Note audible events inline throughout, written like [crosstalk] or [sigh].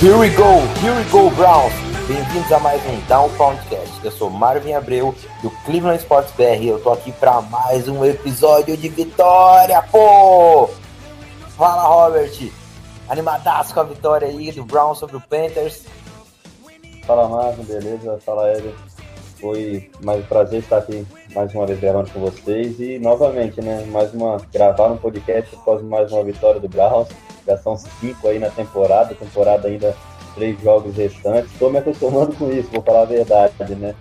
Here we go, here we go, Browns. Bem-vindos a mais um Down Podcast. Eu sou Marvin Abreu do Cleveland Sports BR. Eu tô aqui para mais um episódio de vitória, pô! Fala, Robert. Animadaço com a vitória aí do Browns sobre o Panthers. Fala Marcos, beleza? Fala Eder. Foi mais um prazer estar aqui mais uma vez gravando com vocês e novamente, né? Mais uma gravar um podcast após mais uma vitória do Browns. Já são cinco aí na temporada, temporada ainda três jogos restantes. Estou me acostumando com isso, vou falar a verdade, né?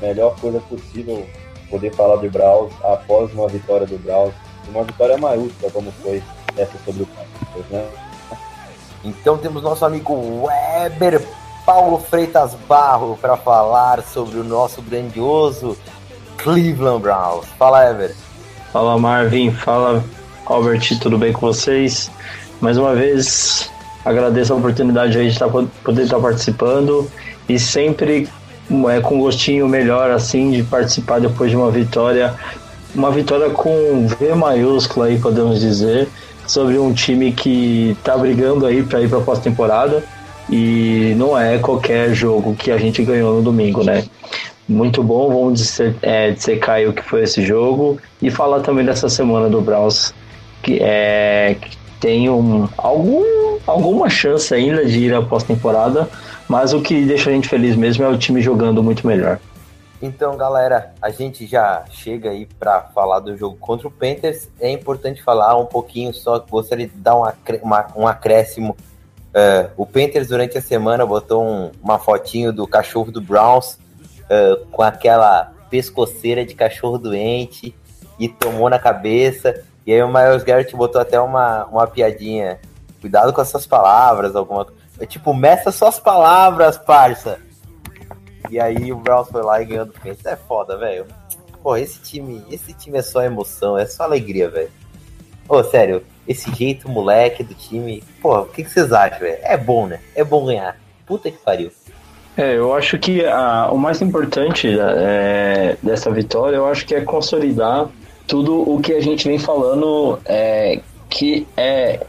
Melhor coisa possível poder falar do Browns após uma vitória do Browns, uma vitória maiúscula como foi essa sobre o Panthers, né? Então temos nosso amigo Weber Paulo Freitas Barro para falar sobre o nosso grandioso Cleveland Browns. Fala, Weber. Fala Marvin, fala Albert, tudo bem com vocês? Mais uma vez agradeço a oportunidade aí de estar, poder estar participando e sempre é, com gostinho melhor assim de participar depois de uma vitória, uma vitória com V maiúsculo aí podemos dizer, sobre um time que está brigando aí para ir para a pós-temporada e não é qualquer jogo que a gente ganhou no domingo, né? Muito bom, vamos disser, é, dissecar o que foi esse jogo e falar também dessa semana do Browns que é tem um, algum, alguma chance ainda de ir à pós-temporada, mas o que deixa a gente feliz mesmo é o time jogando muito melhor. Então, galera, a gente já chega aí para falar do jogo contra o Panthers. É importante falar um pouquinho, só gostaria de dar um, acré uma, um acréscimo. Uh, o Panthers, durante a semana, botou um, uma fotinho do cachorro do Browns uh, com aquela pescoceira de cachorro doente e tomou na cabeça. E aí o Miles Garrett botou até uma, uma piadinha. Cuidado com as suas palavras, alguma coisa. É tipo, meça suas palavras, parça. E aí o Browns foi lá e ganhou do Panthers. É foda, velho. Pô, esse time, esse time é só emoção, é só alegria, velho. Ô, sério, esse jeito moleque do time, pô, o que, que vocês acham, velho? É bom, né? É bom ganhar. Puta que pariu. É, eu acho que a, o mais importante é, dessa vitória, eu acho que é consolidar tudo o que a gente vem falando é, que é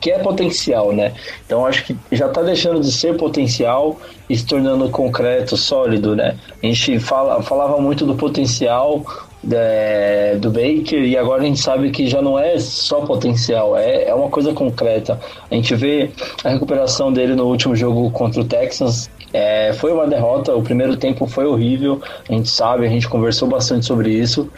que é potencial, né? Então acho que já está deixando de ser potencial e se tornando concreto, sólido, né? A gente fala, falava muito do potencial é, do Baker e agora a gente sabe que já não é só potencial, é, é uma coisa concreta. A gente vê a recuperação dele no último jogo contra o Texans. É, foi uma derrota, o primeiro tempo foi horrível, a gente sabe, a gente conversou bastante sobre isso,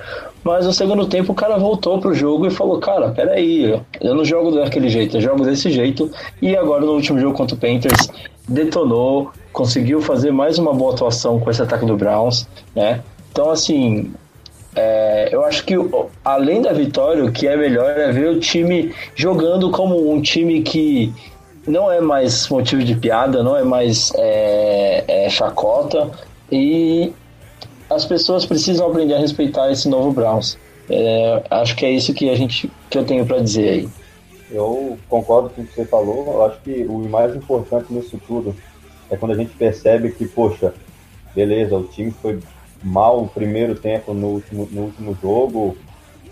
mas no segundo tempo o cara voltou pro jogo e falou: Cara, peraí, eu não jogo daquele jeito, eu jogo desse jeito. E agora no último jogo contra o Panthers, detonou, conseguiu fazer mais uma boa atuação com esse ataque do Browns, né? Então, assim, é, eu acho que além da vitória, o que é melhor é ver o time jogando como um time que não é mais motivo de piada, não é mais é, é, chacota e as pessoas precisam aprender a respeitar esse novo Browns. É, acho que é isso que a gente que eu tenho para dizer aí. Eu concordo com o que você falou. Eu acho que o mais importante nisso tudo é quando a gente percebe que, poxa, beleza, o time foi mal o primeiro tempo no último, no último jogo,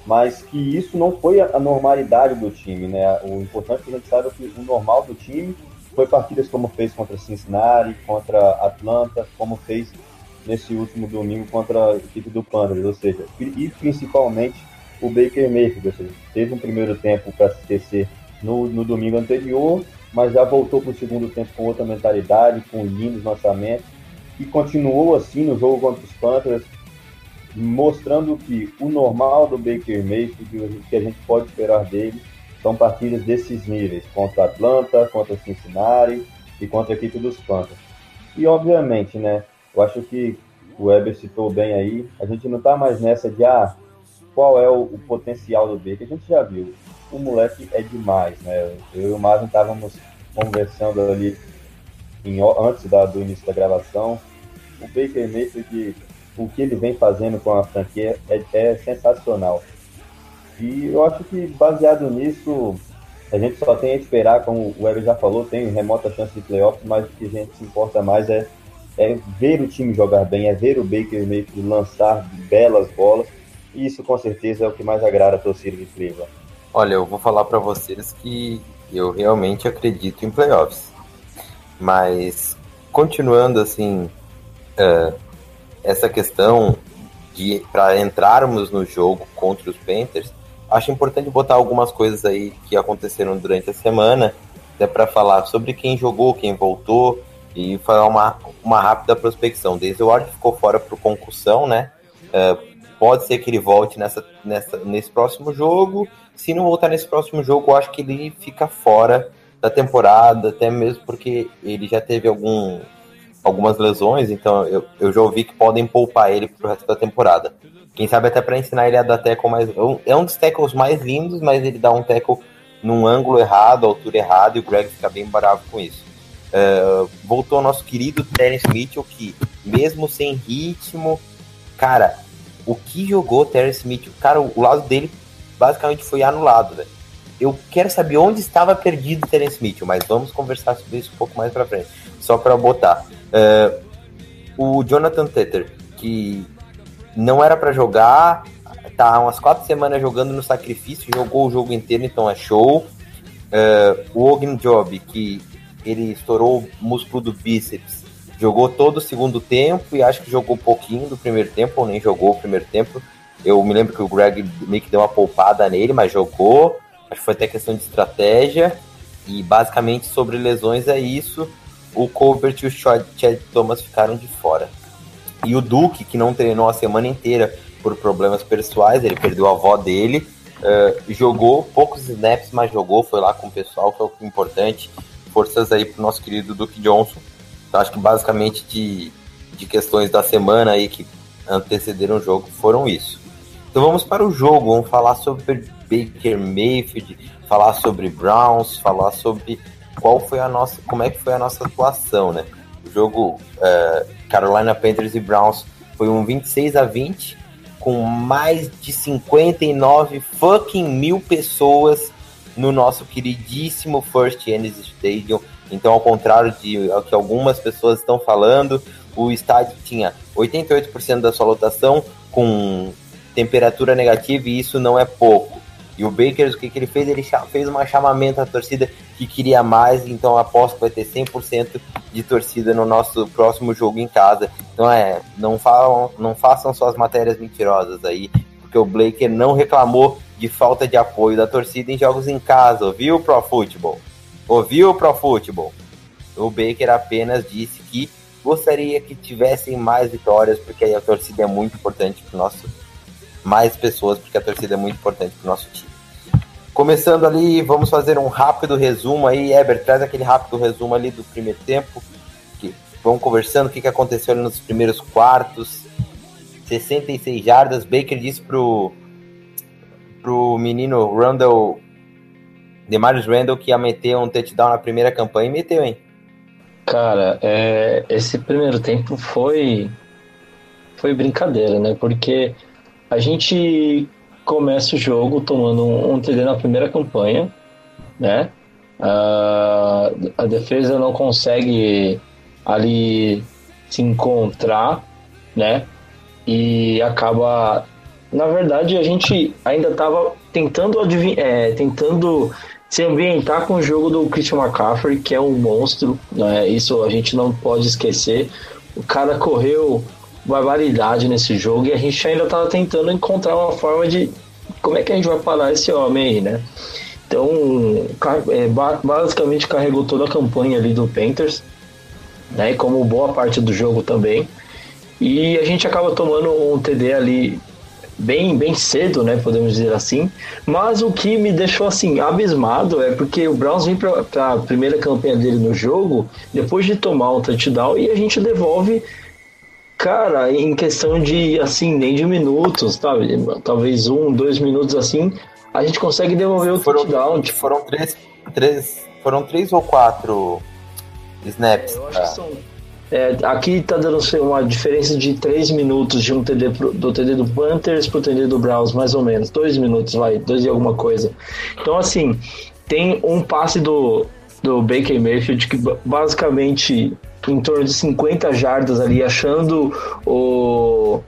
mas que isso não foi a normalidade do time, né? O importante é que a gente saiba que o normal do time foi partidas como fez contra Cincinnati, contra Atlanta, como fez nesse último domingo contra a equipe do Panthers, ou seja, e principalmente o Baker Mayfield, ou seja, teve um primeiro tempo para se esquecer no, no domingo anterior, mas já voltou para o segundo tempo com outra mentalidade, com lindos lançamentos, e continuou assim no jogo contra os Panthers, mostrando que o normal do Baker Mayfield, que a gente pode esperar dele, são partidas desses níveis, contra Atlanta, contra Cincinnati e contra a equipe dos Panthers. E obviamente, né, eu acho que o Weber citou bem aí, a gente não está mais nessa de ah, qual é o, o, potencial do Baker, a gente já viu. O moleque é demais, né? Eu e o Marvin estávamos conversando ali em, antes da, do início da gravação. O Baker Mayfield o que ele vem fazendo com a franquia é, é sensacional. E eu acho que baseado nisso, a gente só tem a esperar, como o Weber já falou, tem remota chance de playoffs, mas o que a gente se importa mais é, é ver o time jogar bem, é ver o Baker Mayfield lançar belas bolas, e isso com certeza é o que mais agrada a torcida de Cleveland. Olha, eu vou falar para vocês que eu realmente acredito em playoffs, mas continuando assim, uh, essa questão de para entrarmos no jogo contra os Panthers, acho importante botar algumas coisas aí que aconteceram durante a semana, até para falar sobre quem jogou, quem voltou e falar uma, uma rápida prospecção. Desde o Ward ficou fora por concussão, né? Uh, pode ser que ele volte nessa, nessa, nesse próximo jogo. Se não voltar nesse próximo jogo, eu acho que ele fica fora da temporada, até mesmo porque ele já teve algum, algumas lesões, então eu, eu já ouvi que podem poupar ele pro resto da temporada. Quem sabe até para ensinar ele a dar tackle mais. É, é um dos tackles mais lindos, mas ele dá um tackle num ângulo errado, altura errada, e o Greg fica bem bravo com isso. Uh, voltou nosso querido Terence Mitchell, que mesmo sem ritmo, cara, o que jogou Terence Mitchell? Cara, o, o lado dele basicamente foi anulado, velho. Eu quero saber onde estava perdido Terence Mitchell, mas vamos conversar sobre isso um pouco mais pra frente. Só para botar. Uh, o Jonathan Teter, que não era para jogar, tá umas quatro semanas jogando no sacrifício, jogou o jogo inteiro, então é show. Uh, o Ogin Job, que ele estourou o músculo do bíceps, jogou todo o segundo tempo e acho que jogou pouquinho do primeiro tempo, ou nem jogou o primeiro tempo. Eu me lembro que o Greg meio que deu uma poupada nele, mas jogou. Acho que foi até questão de estratégia. E basicamente sobre lesões é isso o Colbert e o Chad Thomas ficaram de fora. E o Duke, que não treinou a semana inteira por problemas pessoais, ele perdeu a avó dele, uh, jogou poucos snaps, mas jogou, foi lá com o pessoal, foi o importante. Forças aí pro nosso querido Duke Johnson. Então acho que basicamente de, de questões da semana aí que antecederam o jogo foram isso. Então vamos para o jogo, vamos falar sobre Baker Mayfield, falar sobre Browns, falar sobre qual foi a nossa, como é que foi a nossa atuação, né? O jogo uh, Carolina Panthers e Browns foi um 26 a 20 com mais de 59 fucking mil pessoas no nosso queridíssimo First Ennis Stadium. Então, ao contrário de o que algumas pessoas estão falando, o estádio tinha 88% da sua lotação com temperatura negativa e isso não é pouco. E o Baker, o que, que ele fez? Ele fez um chamamento à torcida que queria mais, então aposto que vai ter 100% de torcida no nosso próximo jogo em casa. Então é, não, falam, não façam suas matérias mentirosas aí, porque o Baker não reclamou de falta de apoio da torcida em jogos em casa, ouviu, Pro Football? Ouviu, Pro Football? O Baker apenas disse que gostaria que tivessem mais vitórias, porque aí a torcida é muito importante para o nosso mais pessoas, porque a torcida é muito importante para o nosso time. Começando ali, vamos fazer um rápido resumo aí. Eber, traz aquele rápido resumo ali do primeiro tempo. Que, vamos conversando o que, que aconteceu nos primeiros quartos. 66 jardas. Baker disse pro, pro menino Randall, Demarius Randall, que ia meter um touchdown na primeira campanha e meteu, hein? Cara, é, esse primeiro tempo foi foi brincadeira, né? Porque a gente começa o jogo tomando um, um TD na primeira campanha, né? A defesa não consegue ali se encontrar, né? E acaba. Na verdade, a gente ainda estava tentando é, tentando se ambientar com o jogo do Christian McCaffrey, que é um monstro, né? Isso a gente não pode esquecer. O cara correu barbaridade nesse jogo e a gente ainda estava tentando encontrar uma forma de como é que a gente vai parar esse homem aí, né? Então, é, basicamente carregou toda a campanha ali do Panthers. né? Como boa parte do jogo também. E a gente acaba tomando um TD ali bem, bem cedo, né, podemos dizer assim. Mas o que me deixou assim abismado é porque o Browns vem para a primeira campanha dele no jogo depois de tomar um touchdown e a gente devolve cara em questão de assim nem de minutos, sabe? Talvez um, dois minutos assim a gente consegue devolver o foram, touchdown. Tipo, foram três, três, foram três ou quatro snaps. eu acho que são é, aqui tá dando uma diferença de 3 minutos de um TD pro, do TD do Panthers pro TD do Browns, mais ou menos. 2 minutos, vai, 2 e alguma coisa. Então, assim, tem um passe do, do Baker Mayfield que basicamente em torno de 50 jardas ali, achando o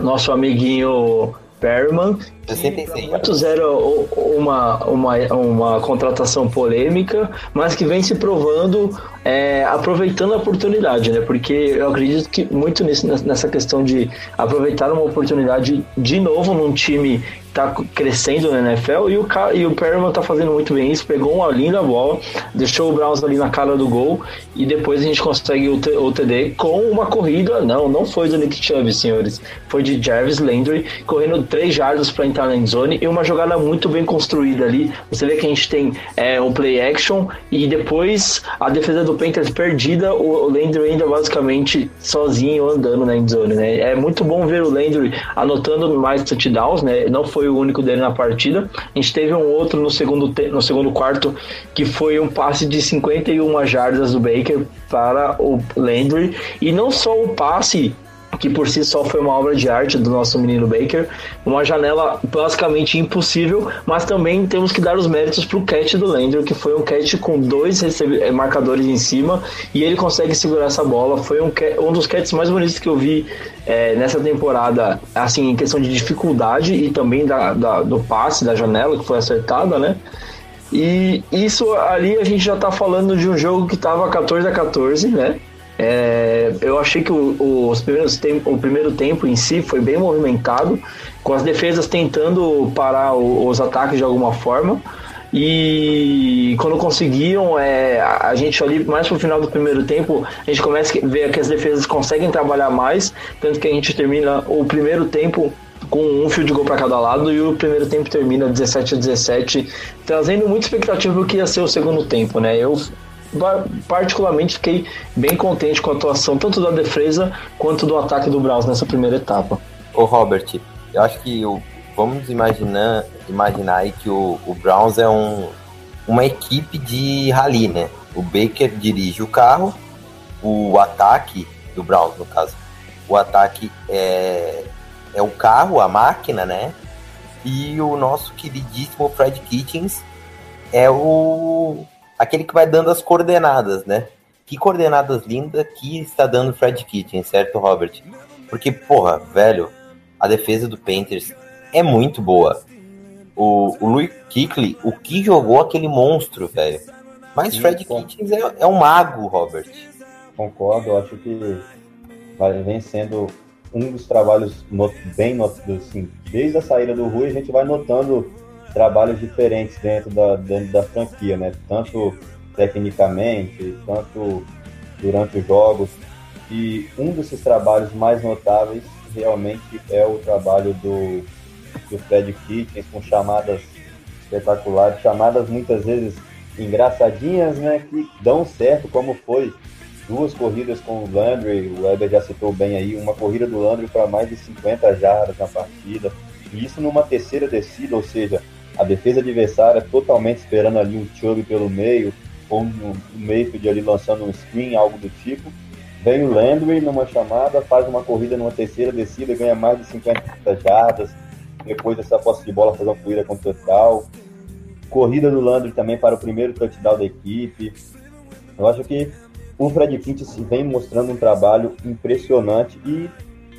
nosso amiguinho Perman. 66. Muitos era uma, uma, uma contratação polêmica, mas que vem se provando é, aproveitando a oportunidade, né? Porque eu acredito que muito nisso, nessa questão de aproveitar uma oportunidade de novo num time tá crescendo na NFL e o, e o Perriman tá fazendo muito bem isso, pegou uma linda bola, deixou o Browns ali na cara do gol e depois a gente consegue o, o TD com uma corrida, não, não foi do Nick Chubb, senhores, foi de Jarvis Landry correndo três jardas para entrar na endzone e uma jogada muito bem construída ali, você vê que a gente tem é, um play action e depois a defesa do Panthers perdida, o, o Landry ainda basicamente sozinho andando na endzone, né, é muito bom ver o Landry anotando mais touchdowns, né, não foi foi o único dele na partida. A gente teve um outro no segundo, no segundo quarto que foi um passe de 51 jardas do Baker para o Landry. E não só o passe que por si só foi uma obra de arte do nosso menino Baker, uma janela basicamente impossível, mas também temos que dar os méritos para o catch do Landry, que foi um catch com dois eh, marcadores em cima e ele consegue segurar essa bola. Foi um, um dos catches mais bonitos que eu vi é, nessa temporada, assim, em questão de dificuldade e também da, da, do passe da janela que foi acertada, né? E isso ali a gente já está falando de um jogo que estava 14 a 14, né? É, eu achei que o, os primeiros tempo, o primeiro tempo em si foi bem movimentado, com as defesas tentando parar o, os ataques de alguma forma. E quando conseguiam, é, a gente ali mais pro final do primeiro tempo, a gente começa a ver que as defesas conseguem trabalhar mais, tanto que a gente termina o primeiro tempo com um fio de gol para cada lado e o primeiro tempo termina 17 a 17, trazendo muita expectativa do que ia ser o segundo tempo, né? Eu particularmente fiquei bem contente com a atuação tanto da defesa quanto do ataque do Browns nessa primeira etapa. Ô Robert, eu acho que o, vamos imaginar, imaginar aí que o, o Browns é um, uma equipe de rally, né? O Baker dirige o carro, o ataque do Browns, no caso. O ataque é, é o carro, a máquina, né? E o nosso queridíssimo Fred Kitchens é o, aquele que vai dando as coordenadas, né? Que coordenadas lindas que está dando Fred Kitchen, certo, Robert? Porque, porra, velho, a defesa do Panthers é muito boa. O, o Louis Kickley, o que jogou aquele monstro, velho. Mas Sim, Fred Kitchens é, é, um mago, Robert. Concordo, acho que vem sendo um dos trabalhos not, bem notados, assim, desde a saída do Rui, a gente vai notando trabalhos diferentes dentro da, dentro da franquia, né? Tanto tecnicamente, tanto durante os jogos. E um desses trabalhos mais notáveis realmente é o trabalho do, do Fred Kitchens com chamadas espetaculares, chamadas muitas vezes engraçadinhas, né? Que dão certo, como foi duas corridas com o Landry, o Weber já citou bem aí, uma corrida do Landry para mais de 50 jardas na partida, e isso numa terceira descida, ou seja, a defesa adversária totalmente esperando ali um Chubb pelo meio, ou um Mayfield ali lançando um screen, algo do tipo. Vem o Landry numa chamada, faz uma corrida numa terceira descida, ganha mais de 50 jardas. Depois dessa posse de bola, faz uma corrida com total. Corrida do Landry também para o primeiro touchdown da equipe. Eu acho que o Fred Kitts vem mostrando um trabalho impressionante e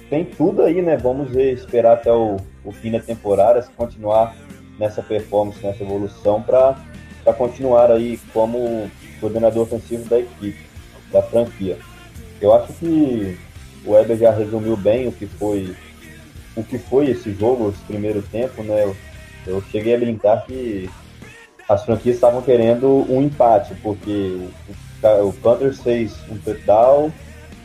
tem tudo aí, né? Vamos ver, esperar até o, o fim da temporada, se continuar nessa performance, nessa evolução, para continuar aí como coordenador ofensivo da equipe, da franquia. Eu acho que o Weber já resumiu bem o que foi o que foi esse jogo, esse primeiro tempo, né? Eu, eu cheguei a brincar que as franquias estavam querendo um empate, porque o Panthers fez um touchdown,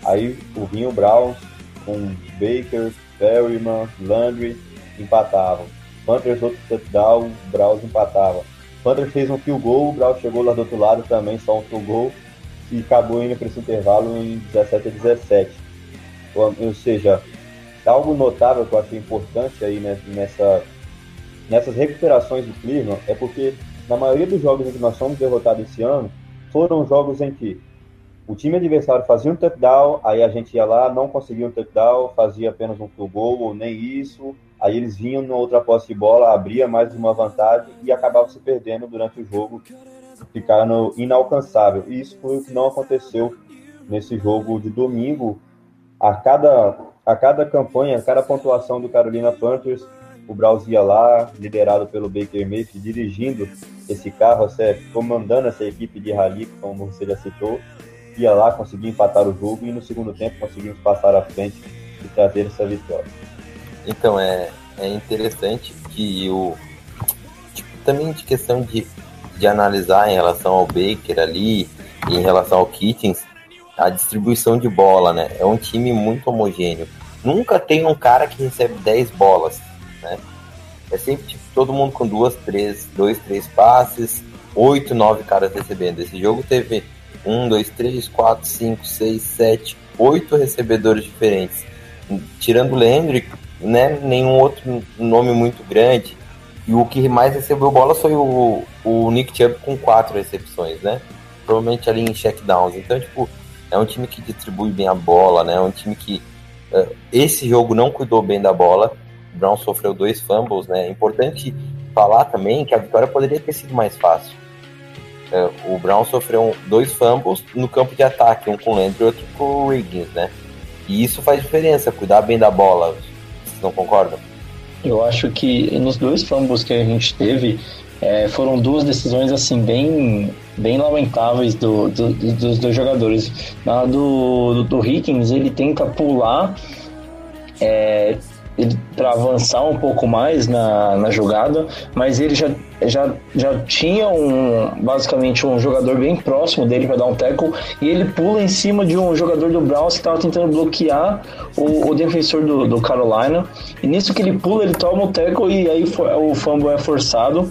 aí o Vinho Browns com Baker, Perryman, Landry empatavam. Panthers outro touchdown, Browns empatava. Panthers fez um field goal, o Browns chegou lá do outro lado também, só um field goal, e acabou indo para esse intervalo em 17 a 17. Ou, seja, algo notável que eu achei importante aí nessa, nessas recuperações do Cleveland é porque na maioria dos jogos em que nós fomos derrotados esse ano, foram jogos em que o time adversário fazia um touchdown, aí a gente ia lá, não conseguia um touchdown, fazia apenas um field goal, ou nem isso, aí eles vinham numa outra posse de bola, abria mais uma vantagem e acabavam se perdendo durante o jogo, ficando inalcançável. E isso foi o que não aconteceu nesse jogo de domingo. A cada, a cada campanha, a cada pontuação do Carolina Panthers, o Browns ia lá, liderado pelo Baker Mayfield, dirigindo esse carro, comandando essa equipe de rally, como você já citou, ia lá, conseguia empatar o jogo e no segundo tempo conseguimos passar à frente e trazer essa vitória. Então, é, é interessante que o. Tipo, também de questão de, de analisar em relação ao Baker ali, em relação ao Kittens, a distribuição de bola, né? É um time muito homogêneo. Nunca tem um cara que recebe 10 bolas né? É sempre tipo, todo mundo com duas, três, dois, três passes, oito, nove caras recebendo. Esse jogo teve um, dois, três, quatro, cinco, seis, sete, oito recebedores diferentes. Tirando o Landry, né, nenhum outro nome muito grande. E o que mais recebeu bola foi o, o Nick Chubb com quatro recepções, né? Provavelmente ali em checkdowns. Então, tipo, é um time que distribui bem a bola, né? É um time que uh, esse jogo não cuidou bem da bola. Brown sofreu dois fumbles, né? É importante falar também que a vitória poderia ter sido mais fácil. É, o Brown sofreu dois fumbles no campo de ataque, um com o Landry e outro com o Riggins, né? E isso faz diferença, cuidar bem da bola. Não concordam? Eu acho que nos dois fumbles que a gente teve, é, foram duas decisões assim bem bem lamentáveis do, do, do, dos dois jogadores. Na do, do, do Higgins, ele tenta pular é, para avançar um pouco mais na, na jogada, mas ele já, já, já tinha um basicamente um jogador bem próximo dele para dar um tackle e ele pula em cima de um jogador do Browns que estava tentando bloquear o, o defensor do, do, Carolina. E nisso que ele pula, ele toma o tackle e aí o fumble é forçado.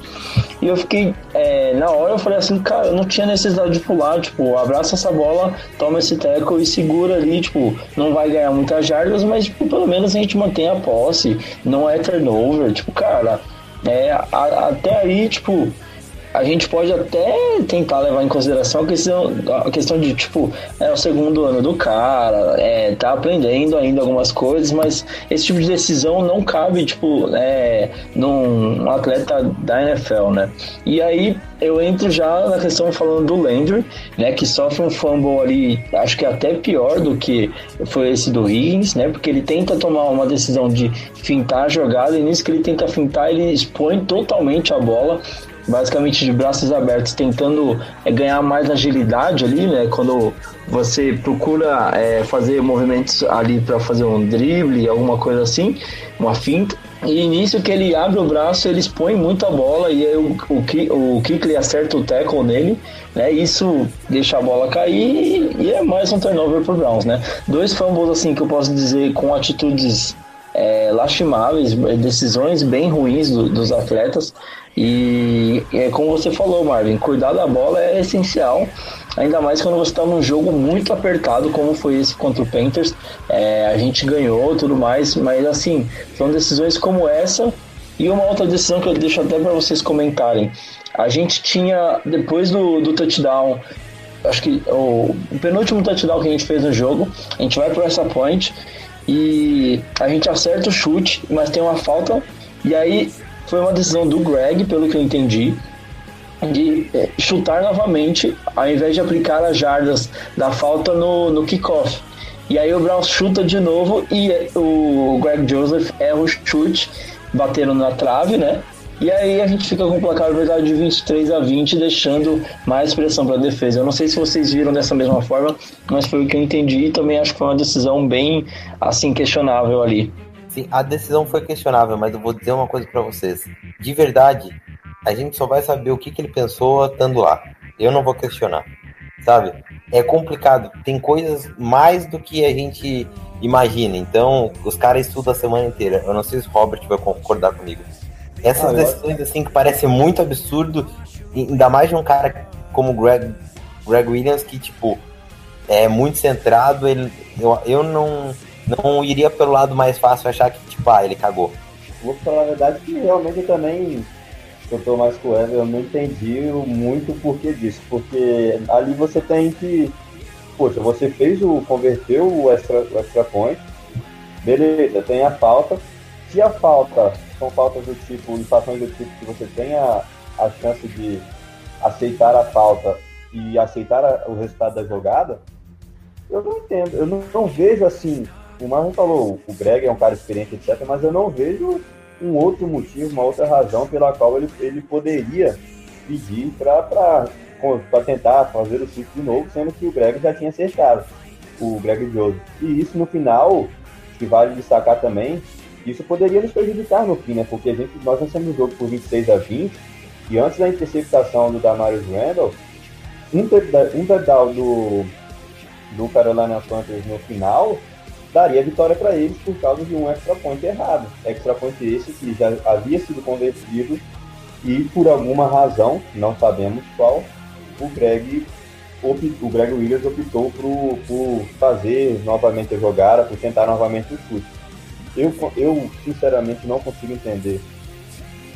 E eu fiquei, é, na hora eu falei assim, cara, eu não tinha necessidade de pular, tipo, abraça essa bola, toma esse tackle e segura ali, tipo, não vai ganhar muitas jardas, mas tipo, pelo menos a gente mantém a posse, não é turnover, tipo, cara, é, a, até aí, tipo, a gente pode até tentar levar em consideração a questão, a questão de, tipo, é o segundo ano do cara, é, tá aprendendo ainda algumas coisas, mas esse tipo de decisão não cabe, tipo, é, num atleta da NFL, né? E aí eu entro já na questão falando do Landry, né, que sofre um fumble ali, acho que até pior do que foi esse do Higgins, né, porque ele tenta tomar uma decisão de fintar a jogada e nisso que ele tenta fintar, ele expõe totalmente a bola basicamente de braços abertos, tentando é, ganhar mais agilidade ali, né? Quando você procura é, fazer movimentos ali para fazer um drible, alguma coisa assim, uma finta. E início que ele abre o braço, ele expõe muito a bola e aí o, o, o Kikli acerta o tackle nele, né? Isso deixa a bola cair e, é mais um turnover pro Browns, né? Dois fumbles assim que eu posso dizer com atitudes é, lastimáveis, decisões bem ruins do, dos atletas. E é como você falou, Marvin, cuidar da bola é essencial, ainda mais quando você está num jogo muito apertado, como foi esse contra o Panthers. É, a gente ganhou tudo mais, mas assim, são decisões como essa. E uma outra decisão que eu deixo até para vocês comentarem. A gente tinha, depois do, do touchdown, acho que o, penúltimo touchdown que a gente fez no jogo, a gente vai para essa point e a gente acerta o chute, mas tem uma falta. E aí foi uma decisão do Greg, pelo que eu entendi, de é, chutar novamente, ao invés de aplicar as jardas da falta no, no kickoff. E aí o Brown chuta de novo e o Greg Joseph erra o chute, batendo na trave, né? E aí a gente fica com o placar verdade de 23 a 20, deixando mais pressão para a defesa. Eu não sei se vocês viram dessa mesma forma, mas foi o que eu entendi e também acho que foi uma decisão bem assim questionável ali. Sim, a decisão foi questionável, mas eu vou dizer uma coisa para vocês. De verdade, a gente só vai saber o que, que ele pensou estando lá. Eu não vou questionar, sabe? é complicado. Tem coisas mais do que a gente imagina. Então, os caras estudam a semana inteira. Eu não sei se o Robert vai concordar comigo. Essas Ah, decisões, assim, que parecem muito absurdo, ainda mais de um cara como o Greg, Greg Williams, que, tipo, é muito centrado. Ele, eu, eu não, não iria pelo lado mais fácil achar que, tipo, ah, ele cagou. Vou falar a verdade que realmente eu também, eu tô mais com o Ever, eu não entendi muito o porquê disso. Porque ali você tem que. Poxa, você fez o. converteu o extra, o extra point. Beleza, tem a falta. Se a falta são faltas do tipo, infrações do tipo que você tem a, a chance de aceitar a falta e aceitar a- o resultado da jogada, eu não entendo. Eu não, não vejo assim. O Marlon falou, o Greg é um cara experiente, etc., mas eu não vejo um outro motivo, uma outra razão pela qual ele, ele poderia pedir para tentar fazer o ciclo de novo, sendo que o Greg já tinha acertado, o Greg Joseph. E isso no final, que vale destacar também, isso poderia nos prejudicar no fim, né? Porque a gente, nós vencemos o jogo por 26 a 20, e antes da interceptação do Damarius Randall, um touchdown um do, do Carolina Panthers no final daria vitória para eles por causa de um extra point errado. Extra point esse que já havia sido convertido e por alguma razão, não sabemos qual, o Greg, o Greg Williams optou por, por fazer novamente a jogada, por tentar novamente o chute. Eu, eu sinceramente não consigo entender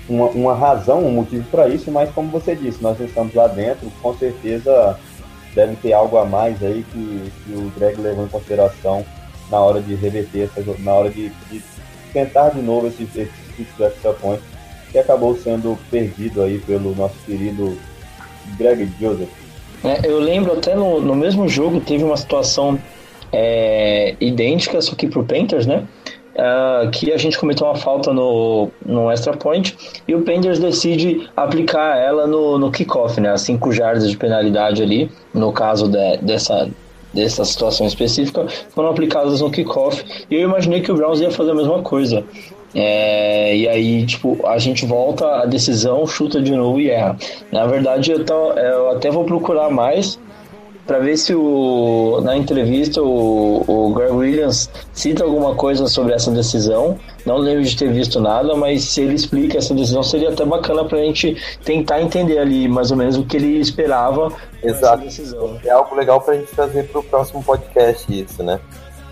uma, uma razão, um motivo para isso, mas como você disse, nós estamos lá dentro, com certeza deve ter algo a mais aí que, que o Greg levou em consideração na hora de reverter na hora de, de tentar de novo esse, esse extra point que acabou sendo perdido aí pelo nosso querido Greg Joseph. É, eu lembro até no, no mesmo jogo teve uma situação é, idêntica, só que pro Panthers, né? Ah, que a gente cometeu uma falta no, no extra point e o Panthers decide aplicar ela no, no kickoff, né? As 5 jardas de penalidade ali, no caso de- dessa, dessa situação específica, foram aplicadas no kickoff e eu imaginei que o Browns ia fazer a mesma coisa. É, e aí, tipo, a gente volta a decisão, chuta de novo e erra. Na verdade, eu, tô- eu até vou procurar mais para ver se o, na entrevista o, o Greg Williams cita alguma coisa sobre essa decisão. Não lembro de ter visto nada, mas se ele explica essa decisão, seria até bacana para a gente tentar entender ali mais ou menos o que ele esperava Exato. decisão. É algo legal pra gente trazer pro próximo podcast isso, né?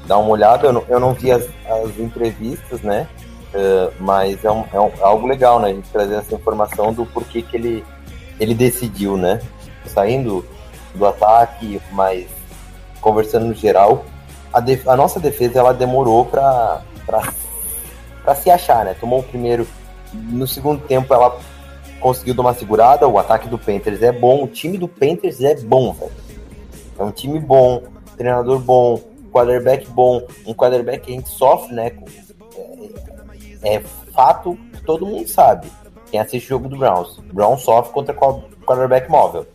Dar uma olhada, eu não, eu não vi as, as entrevistas, né? Eh, mas é, um, é um- é algo legal, né? A gente trazer essa informação do porquê que ele, ele decidiu, né? Saindo do ataque, mas conversando no geral, a, def- a nossa defesa ela demorou pra se achar, né? Tomou o primeiro. No segundo tempo ela conseguiu dar uma segurada, o ataque do Panthers é bom, o time do Panthers é bom, velho. É um time bom, treinador bom, quarterback bom, um quarterback que a gente sofre, né? É, é fato todo mundo sabe. Quem assiste o jogo do Browns. Browns sofre contra quarterback móvel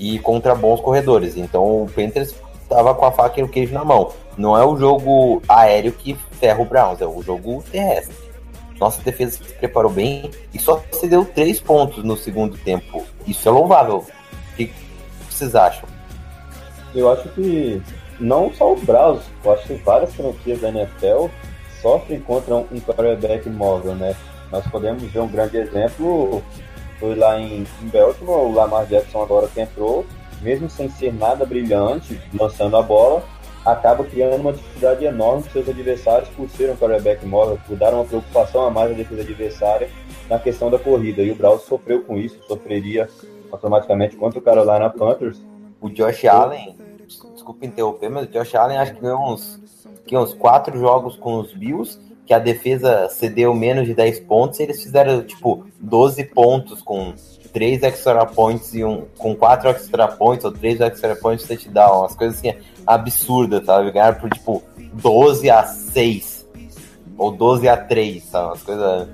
e contra bons corredores. Então o Panthers tava com a faca e o queijo na mão. Não é o jogo aéreo que ferra o Browns, é o jogo terrestre. Nossa defesa se preparou bem e só cedeu três pontos no segundo tempo. Isso é louvável. O que vocês acham? Eu acho que não só o Browns, eu acho que várias franquias da NFL sofrem contra um quarterback móvel, né? Nós podemos ver um grande exemplo, foi lá em, em Baltimore, o Lamar Jackson agora que entrou, mesmo sem ser nada brilhante, lançando a bola, acaba criando uma dificuldade enorme para seus adversários por ser um quarterback móvel, por dar uma preocupação a mais à defesa adversária na questão da corrida. E o Browns sofreu com isso, sofreria automaticamente contra o Carolina Panthers. O Josh Allen, desculpa interromper, mas o Josh Allen acho que ganhou uns, que uns quatro jogos com os Bills, que a defesa cedeu menos de 10 pontos, e eles fizeram tipo 12 pontos com três extra points e um com quatro extra points ou três extra points touchdown, umas coisas assim absurdas, sabe? Ganharam por tipo 12 a 6 ou 12 a 3, sabe? Umas coisas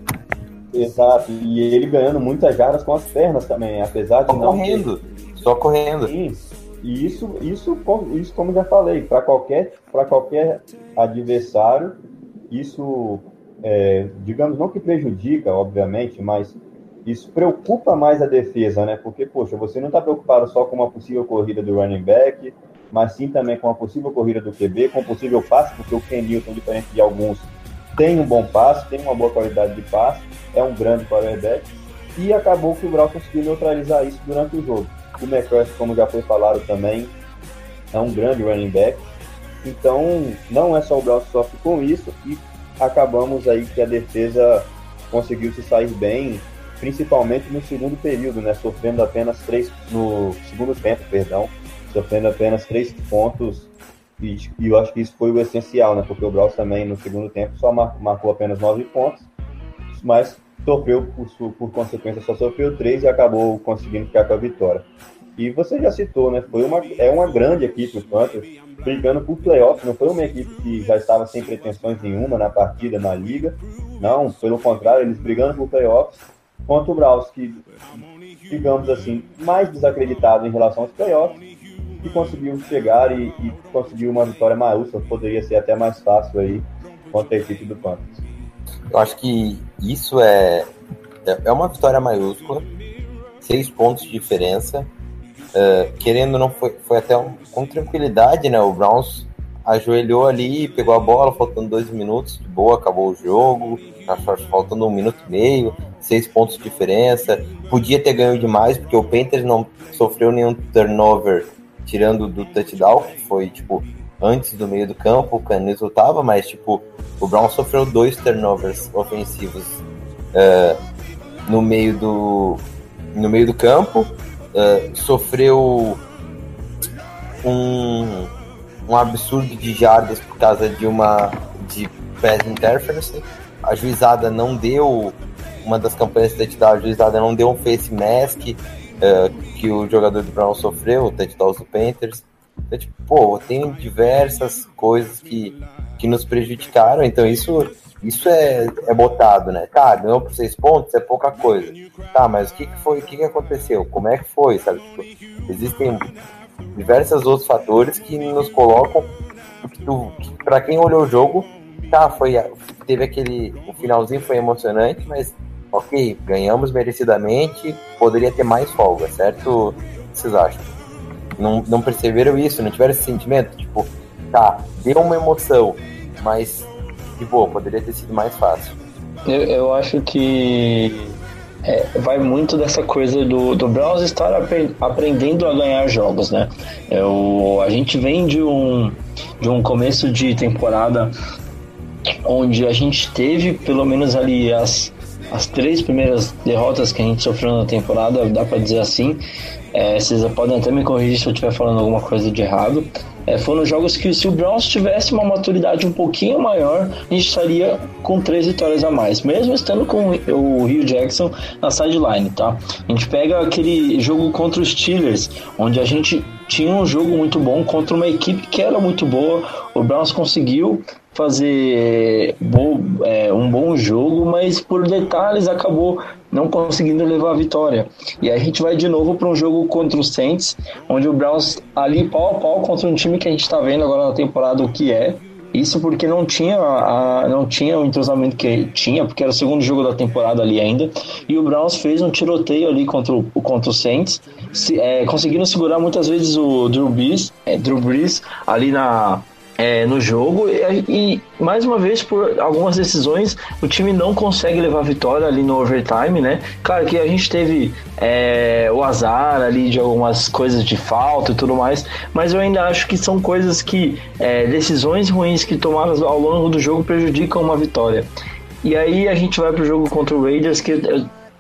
Exato, e ele ganhando muitas jardas com as pernas também, apesar de só não ter- correndo, só correndo. Sim. E isso, isso, como- isso como já falei, para qualquer, para qualquer adversário, isso, é, digamos, não que prejudica, obviamente, mas isso preocupa mais a defesa, né? Porque, poxa, você não está preocupado só com uma possível corrida do running back, mas sim também com a possível corrida do QB, com o possível passe, porque o Ken Newton, diferente de alguns, tem um bom passe, tem uma boa qualidade de passe, é um grande quarterback, e acabou que o Brown conseguiu neutralizar isso durante o jogo. O McCarthy, como já foi falado também, é um grande running back, então não é só o Brown que sofre com isso, e acabamos aí que a defesa conseguiu se sair bem, principalmente no segundo período, né, sofrendo apenas três, no segundo tempo, perdão, sofrendo apenas três pontos e, e, eu acho que isso foi o essencial, né? Porque o Braus também no segundo tempo só marcou apenas nove pontos, mas sofreu, por, por consequência, só sofreu três e acabou conseguindo ficar com a vitória. E você já citou, né? Foi uma, é uma grande equipe, o Panthers, brigando por playoff. Não foi uma equipe que já estava sem pretensões nenhuma na partida, na liga. Não, pelo contrário, eles brigando por playoffs. Contra o Braus, que, digamos assim, mais desacreditado em relação aos playoffs que conseguiu chegar e, e conseguiu uma vitória maiúscula, poderia ser até mais fácil aí contra a equipe do Panthers. Eu acho que isso é, é uma vitória maiúscula, seis pontos de diferença. Uh, querendo não foi, foi até um, com tranquilidade, né? O Browns ajoelhou ali, pegou a bola, faltando dois minutos, de boa, acabou o jogo, faltando um minuto e meio, seis pontos de diferença. Podia ter ganho demais, porque o Panthers não sofreu nenhum turnover tirando do touchdown, que foi, tipo, antes do meio do campo, o Canis tava, mas, tipo, o Brown sofreu dois turnovers ofensivos uh, no meio do no meio do campo, uh, sofreu um, um absurdo de jardas por causa de uma de pass interference. A juizada não deu uma das campanhas de touchdown, a juizada não deu um face mask, uh, que o jogador do Brown sofreu, o touchdowns do Panthers. Então, tipo, pô, tem diversas coisas que, que nos prejudicaram, então isso, isso é, é botado, né? Tá, ganhou por seis pontos, é pouca coisa. Tá, mas o que, que foi, o que, que aconteceu? Como é que foi, sabe? Tipo, existem diversos outros fatores que nos colocam que, para quem olhou o jogo, tá, foi teve aquele o finalzinho foi emocionante, mas ok, ganhamos merecidamente, poderia ter mais folga, certo? O que vocês acham? Não, não perceberam isso? Não tiveram esse sentimento? Tipo, tá, deu uma emoção, mas, de boa, poderia ter sido mais fácil. Eu, eu acho que é, vai muito dessa coisa do, do Browns estar aprendendo a ganhar jogos, né? Eu, a gente vem de um, de um começo de temporada onde a gente teve pelo menos ali as as três primeiras derrotas que a gente sofreu na temporada, dá para dizer assim, é, vocês podem até me corrigir se eu estiver falando alguma coisa de errado. É, foram jogos que se o Browns tivesse uma maturidade um pouquinho maior, a gente estaria com três vitórias a mais, mesmo estando com o Rio Jackson na sideline, tá? A gente pega aquele jogo contra os Steelers, onde a gente tinha um jogo muito bom contra uma equipe que era muito boa. O Browns conseguiu fazer é, um bom jogo, mas por detalhes acabou não conseguindo levar a vitória. E aí a gente vai de novo para um jogo contra o Saints, onde o Browns ali pau a pau contra um time que a gente está vendo agora na temporada o que é. Isso porque não tinha, a, não tinha o entrosamento que tinha, porque era o segundo jogo da temporada ali ainda. E o Browns fez um tiroteio ali contra o, contra o Saints, se, é, segurar muitas vezes o Drew Brees, é, Drew Brees ali na, é, no jogo e, e, mais uma vez por algumas decisões o time não consegue levar a vitória ali no overtime, né? Claro que a gente teve é, o azar ali de algumas coisas de falta e tudo mais, mas eu ainda acho que são coisas que é, decisões ruins que tomadas ao longo do jogo prejudicam uma vitória. E aí a gente vai pro jogo contra o Raiders que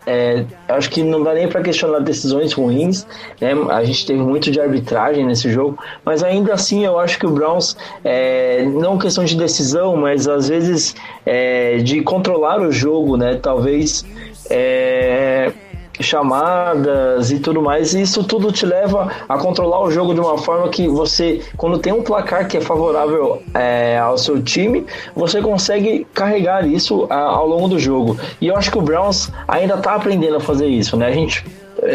é, acho que não dá nem para questionar decisões ruins, né? A gente teve muito de arbitragem nesse jogo, mas ainda assim eu acho que o Browns, é, não questão de decisão, mas às vezes é, de controlar o jogo, né? Talvez é, chamadas e tudo mais, e isso tudo te leva a controlar o jogo de uma forma que você, quando tem um placar que é favorável é, ao seu time, você consegue carregar isso a, ao longo do jogo. E eu acho que o Browns ainda está aprendendo a fazer isso, né? A gente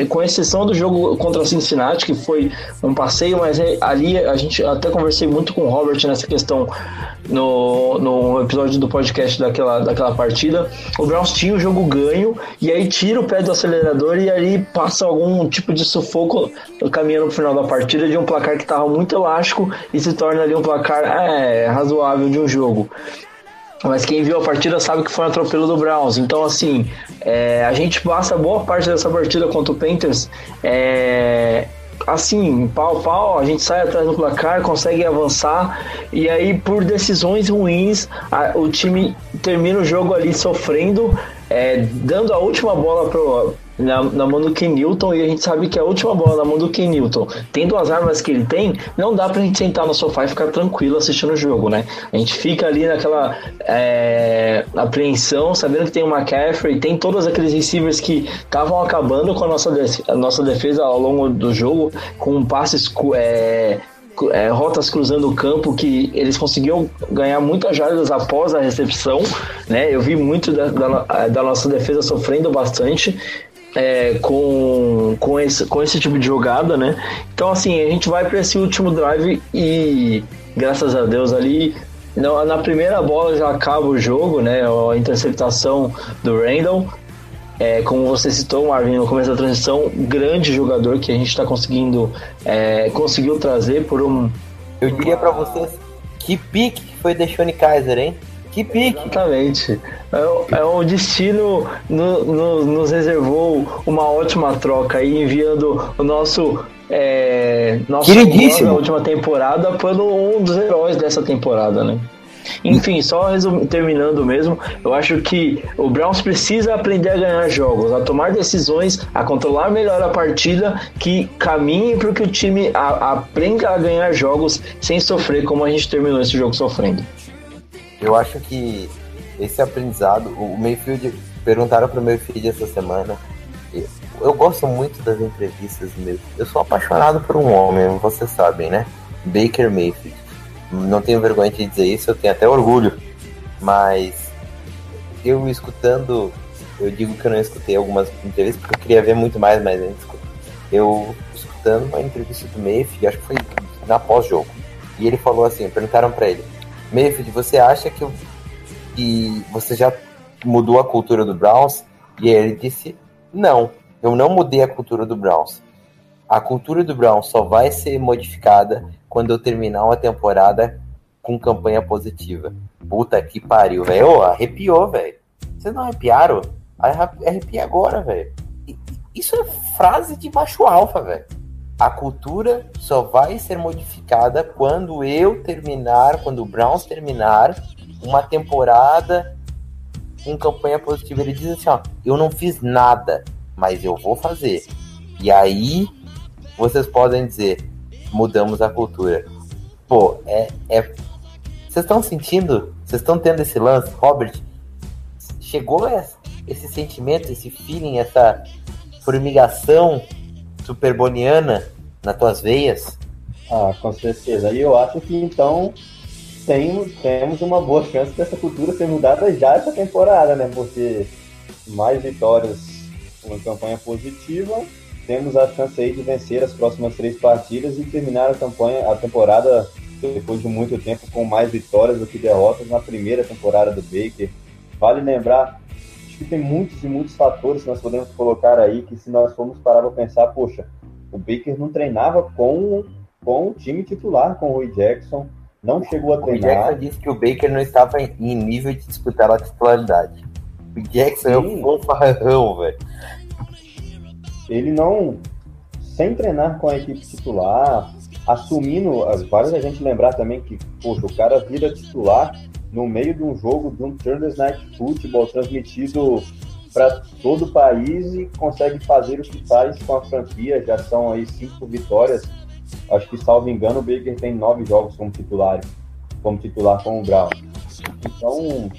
com exceção do jogo contra o Cincinnati, que foi um passeio, mas é, ali a gente até conversei muito com o Robert nessa questão no, no episódio do podcast daquela, daquela partida. O Browns tinha o jogo ganho e aí tira o pé do acelerador e aí passa algum tipo de sufoco caminhando no final da partida de um placar que estava muito elástico e se torna ali um placar é, razoável de um jogo. Mas quem viu a partida sabe que foi um atropelo do Browns. Então, assim, é, a gente passa boa parte dessa partida contra o Panthers é, assim, pau pau, a gente sai atrás do placar, consegue avançar e aí por decisões ruins a, o time termina o jogo ali sofrendo, é, dando a última bola pro, na, na mão do Ken Newton e a gente sabe que a última bola na mão do Ken Newton, tendo as armas que ele tem, não dá pra gente sentar no sofá e ficar tranquilo assistindo o jogo, né? A gente fica ali naquela é, apreensão, sabendo que tem o McCaffrey, tem todos aqueles receivers que estavam acabando com a nossa, a nossa defesa ao longo do jogo, com passes é, é, rotas cruzando o campo que eles conseguiam ganhar muitas jardas após a recepção, né? Eu vi muito da, da, da nossa defesa sofrendo bastante é, com, com, esse, com esse tipo de jogada, né? Então, assim, a gente vai para esse último drive e, graças a Deus, ali na, na primeira bola já acaba o jogo, né? A interceptação do Randall. É, como você citou, Marvin, no começo da transição, grande jogador que a gente está conseguindo é, conseguiu trazer por um. Eu diria para vocês que pique foi Shone Kaiser, hein? Que pique! Exatamente. É, é o destino no, no, nos reservou uma ótima troca aí, enviando o nosso. É, nosso Queridíssimo. na última temporada pelo um dos heróis dessa temporada, né? Enfim, só resum, terminando mesmo, eu acho que o Browns precisa aprender a ganhar jogos, a tomar decisões, a controlar melhor a partida, que caminhe para que o time a, aprenda a ganhar jogos sem sofrer como a gente terminou esse jogo sofrendo. Eu acho que esse aprendizado, o Mayfield, perguntaram pro Mayfield essa semana, eu gosto muito das entrevistas mesmo. Eu sou apaixonado por um homem, vocês sabem, né? Baker Mayfield. Não tenho vergonha de dizer isso, eu tenho até orgulho. Mas eu escutando, eu digo que eu não escutei algumas entrevistas porque eu queria ver muito mais, mas eu escutando uma entrevista do Mayfield, acho que foi na pós-jogo. E ele falou assim, perguntaram para ele, Mayfield, você acha que, que você já mudou a cultura do Browns? E ele disse: Não, eu não mudei a cultura do Browns. A cultura do Browns só vai ser modificada quando eu terminar uma temporada com campanha positiva. Puta que pariu, velho. Arrepiou, velho. Vocês não arrepiaram? Arrepia agora, velho. Isso é frase de baixo alfa, velho a cultura só vai ser modificada quando eu terminar, quando o Browns terminar uma temporada com campanha positiva. Ele diz assim: ó, eu não fiz nada, mas eu vou fazer. E aí vocês podem dizer: mudamos a cultura. Pô, é. é... Vocês estão sentindo? Vocês estão tendo esse lance, Robert? Chegou esse sentimento, esse feeling, essa formigação superboniana nas tuas veias? Ah, com certeza. E eu acho que então tem, temos uma boa chance dessa cultura ser mudada já essa temporada, né? Porque mais vitórias, uma campanha positiva, temos a chance aí de vencer as próximas três partidas e terminar a campanha, a temporada depois de muito tempo com mais vitórias do que derrotas na primeira temporada do Baker. Vale lembrar tem muitos e muitos fatores que nós podemos colocar aí que se nós formos parar para pensar, poxa, o Baker não treinava com, com o time titular, com o Rui Jackson, não chegou a treinar. O Jackson disse que o Baker não estava em nível de disputar a titularidade. O Jackson Sim. é um fanfarrão, velho. Ele não, sem treinar com a equipe titular, assumindo, vale a gente lembrar também que, poxa, o cara vira titular no meio de um jogo de um Thursday Night Football transmitido para todo o país e consegue fazer o que faz com a franquia. Já são aí cinco vitórias. Acho que, salvo engano, o Baker tem nove jogos como titular, como titular com o Brown. Então,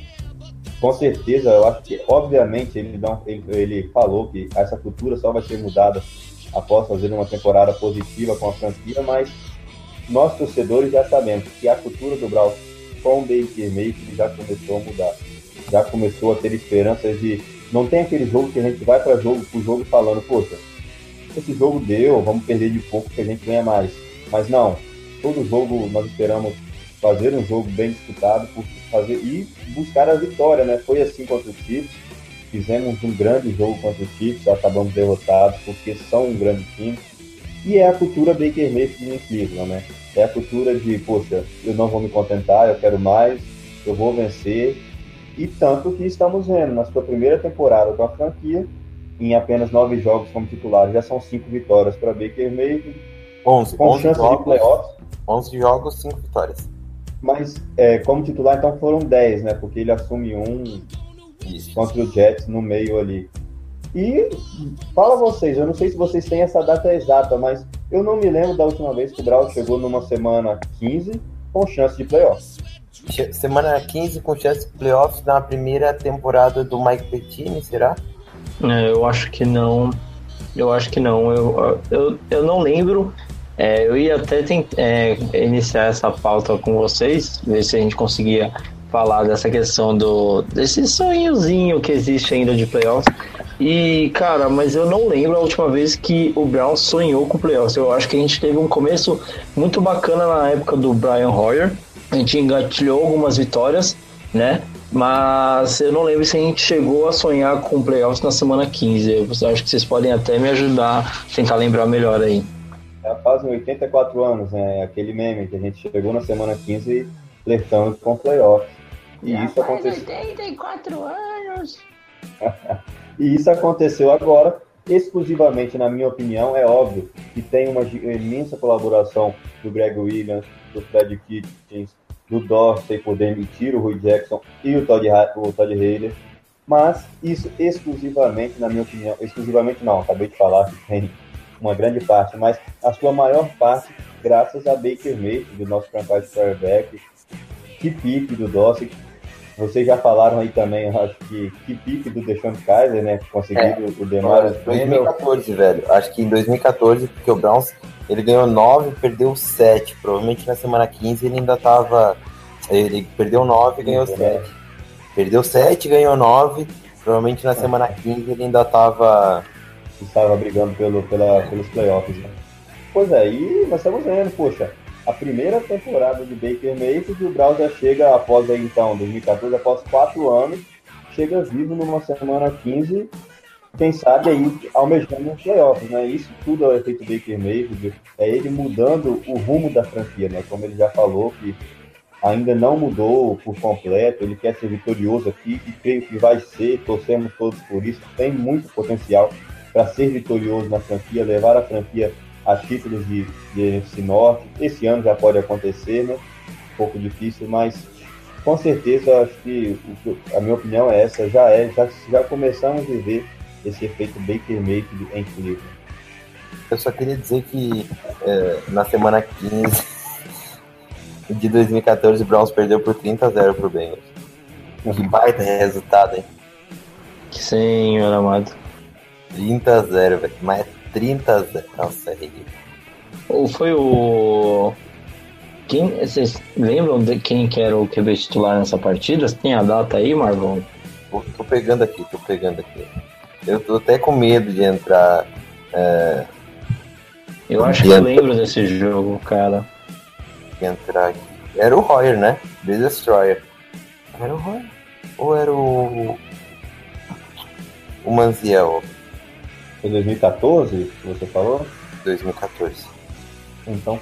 com certeza, eu acho que, obviamente, ele, não, ele, ele falou que essa cultura só vai ser mudada após fazer uma temporada positiva com a franquia, mas nós torcedores já sabemos que a cultura do Brown com o Baker Mayfield já começou a mudar. Já começou a ter esperanças de. Não tem aquele jogo que a gente vai para jogo pro jogo falando, poxa, esse jogo deu, vamos perder de pouco que a gente ganha mais. Mas não, todo jogo nós esperamos fazer um jogo bem disputado por fazer e buscar a vitória, né? Foi assim contra o Chiefs, fizemos um grande jogo contra o Chiefs, acabamos derrotados porque são um grande time. E é a cultura Baker Mayfield em Cleveland, né? É a cultura de, poxa, eu não vou me contentar, eu quero mais, eu vou vencer. E tanto que estamos vendo, na sua primeira temporada com a franquia, em apenas nove jogos como titular, já são cinco vitórias para Baker Mayfield. 11, com 11 chance jogos, de playoffs. 11 jogos, 5 vitórias. Mas é, como titular, então foram 10, né? Porque ele assume um Isso. contra o Jets no meio ali. E fala vocês, eu não sei se vocês têm essa data exata, mas eu não me lembro da última vez que o Brown chegou numa semana 15 com chance de playoffs. Semana 15 com chance de playoffs na primeira temporada do Mike Pettine, será? É, eu acho que não. Eu acho que não. Eu, eu, eu não lembro. É, eu ia até tent- é, iniciar essa pauta com vocês, ver se a gente conseguia falar dessa questão do desse sonhozinho que existe ainda de playoffs. E, cara, mas eu não lembro a última vez que o Brown sonhou com playoffs. Eu acho que a gente teve um começo muito bacana na época do Brian Hoyer. A gente engatilhou algumas vitórias, né? Mas eu não lembro se a gente chegou a sonhar com playoffs na semana 15. Eu acho que vocês podem até me ajudar a tentar lembrar melhor aí. Já fazem 84 anos, né? Aquele meme que a gente chegou na semana 15 flertando com playoffs. E isso aconteceu. 84 anos. [laughs] E isso aconteceu agora, exclusivamente, na minha opinião, é óbvio que tem uma imensa colaboração do Greg Williams, do Fred Kitchens, do Dorsey por demitir o Rui Jackson e o Todd, o Todd mas isso exclusivamente, na minha opinião, exclusivamente não, acabei de falar que tem uma grande parte, mas a sua maior parte graças a Baker Mayfield, do nosso franchise quarterback, que pique do Dorsey, vocês já falaram aí também, eu acho que que pique do Deshaun Kaiser, né? Conseguindo o Demarius Randall. 2014, velho. Acho que em 2014, porque o Browns ele ganhou 9, perdeu 7. Provavelmente na semana 15 ele ainda tava. Ele perdeu 9 e ganhou Sim, 7. Perdeu 7, ganhou 9. Provavelmente na semana 15 ele ainda tava. estava brigando pelo, pela, pelos playoffs. Né? Pois é, e nós estamos vendo, poxa, a primeira temporada de Baker Mayfield, o Browns já chega após aí, então, 2014, após quatro anos, chega vivo numa semana 15, quem sabe aí almejando os playoffs, né? Isso tudo é o efeito Baker Mayfield, é ele mudando o rumo da franquia, né? Como ele já falou que ainda não mudou por completo, ele quer ser vitorioso aqui e creio que vai ser, torcemos todos por isso, tem muito potencial para ser vitorioso na franquia, levar a franquia a títulos de, de NFC Norte. Esse ano já pode acontecer, né? Um pouco difícil, mas com certeza acho que a minha opinião é essa, já é, já, já começamos a ver esse efeito Baker Mayfield em Cleveland. Eu só queria dizer que é, na semana 15 [laughs] de 2014 o Browns perdeu por 30 a 0 pro Bengals. Que baita resultado, hein? Senhor amado. 30 a 0, velho. Mas 30 a 0. Nossa, é ridículo. Ou foi o. Quem, vocês lembram de quem que era o QB titular nessa partida? Você tem a data aí, Marlon? Tô, tô pegando aqui, tô pegando aqui. Eu tô até com medo de entrar. é, Eu acho que eu lembro desse jogo, cara. de entrar aqui. Era o Royer, né? The Destroyer. Era o Royer? Ou era o. O Manziel, Foi 2014, que você falou? 2014. Então.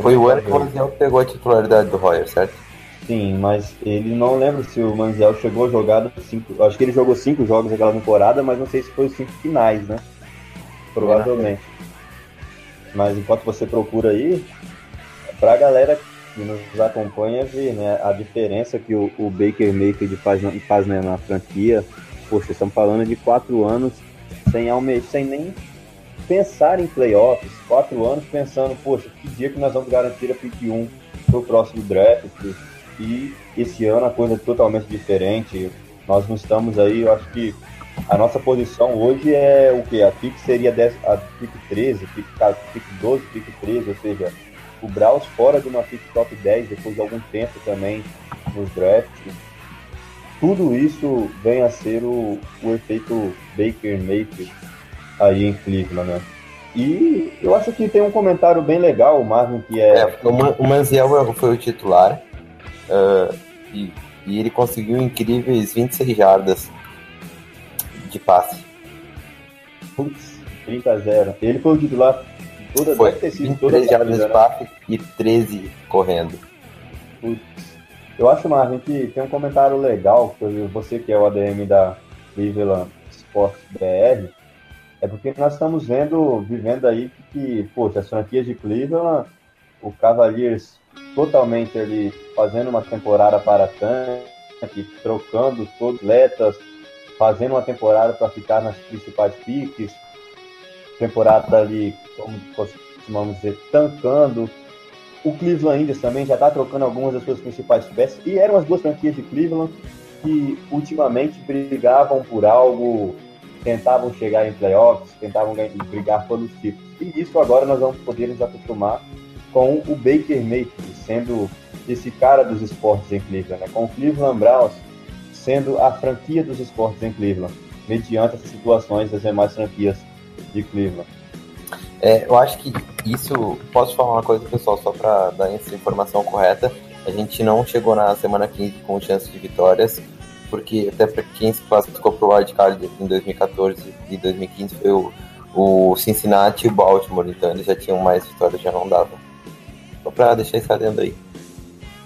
Foi o ano que o Manziel pegou a titularidade do Royer, certo? Sim, mas ele não lembro se o Manziel chegou a jogar cinco. Acho que ele jogou cinco jogos naquela temporada, mas não sei se foi os cinco finais, né? Provavelmente. Mas enquanto você procura aí, pra galera que nos acompanha ver, né, a diferença que o, o Baker Mayfield faz, na- faz né, na franquia. Poxa, estamos falando de quatro anos sem, alme sem nem pensar em playoffs. Quatro anos pensando, poxa, que dia que nós vamos garantir a pick 1 pro próximo draft. E esse ano a coisa é totalmente diferente. Nós não estamos aí, eu acho que a nossa posição hoje é o que? A pick seria 10, a pick 13, pick, pick 12, pick 13, ou seja, o Braus fora de uma pick top 10 depois de algum tempo também nos drafts. Tudo isso vem a ser o, o efeito Baker Mayfield aí em Cleveland, né? E eu acho que tem um comentário bem legal, o Marvin, que é. É, o, Man- o Manziel foi o titular ah, e, e ele conseguiu incríveis 26 jardas de passe. Putz, 30 a 0. Ele foi o titular toda, Foi deve ter sido toda 23 a jardas de passe e 13 correndo. Putz. Eu acho, Marvin, que tem um comentário legal, que você que é o ADM da Cleveland Sports BR, é porque nós estamos vendo, vivendo aí que, poxa, as franquias de Cleveland, o Cavaliers totalmente ali fazendo uma temporada para tanque, trocando todos os atletas, fazendo uma temporada para ficar nas principais piques, temporada ali, como costumamos dizer, tancando. O Cleveland Indians também já está trocando algumas das suas principais peças. E eram as duas franquias de Cleveland que ultimamente brigavam por algo, tentavam chegar em playoffs, tentavam brigar pelos títulos. E isso agora nós vamos poder nos acostumar com o Baker Mayfield sendo esse cara dos esportes em Cleveland, né? com o Cleveland Browns sendo a franquia dos esportes em Cleveland, mediante essas situações das demais franquias de Cleveland. É, eu acho que isso. Posso falar uma coisa, pessoal, só para dar essa informação correta. A gente não chegou na semana 15 com chance de vitórias, porque até para quem se classificou para o wildcard em 2014 e 2015 foi o, o Cincinnati e o Baltimore, então eles já tinham mais vitórias, já não dava. Só para deixar isso adendo aí.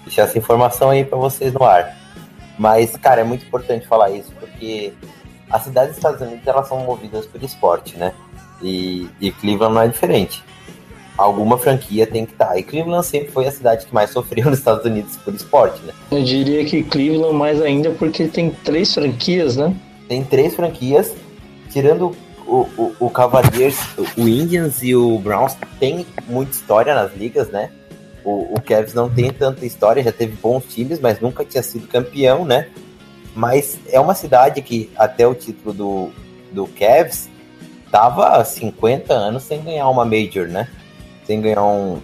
Deixar essa informação aí para vocês no ar. Mas, cara, é muito importante falar isso, porque as cidades dos Estados Unidos elas são movidas por esporte, né? E, e Cleveland não é diferente. Alguma franquia tem que estar. E Cleveland sempre foi a cidade que mais sofreu [laughs] nos Estados Unidos por esporte, né? Eu diria que Cleveland mais ainda porque tem três franquias, né? Tem três franquias, tirando o, o, o Cavaliers, o Indians e o Browns tem muita história nas ligas, né? O, o Cavs não tem tanta história, já teve bons times, mas nunca tinha sido campeão, né? Mas é uma cidade que até o título do, do Cavs tava há 50 anos sem ganhar uma Major, né? Sem ganhar um,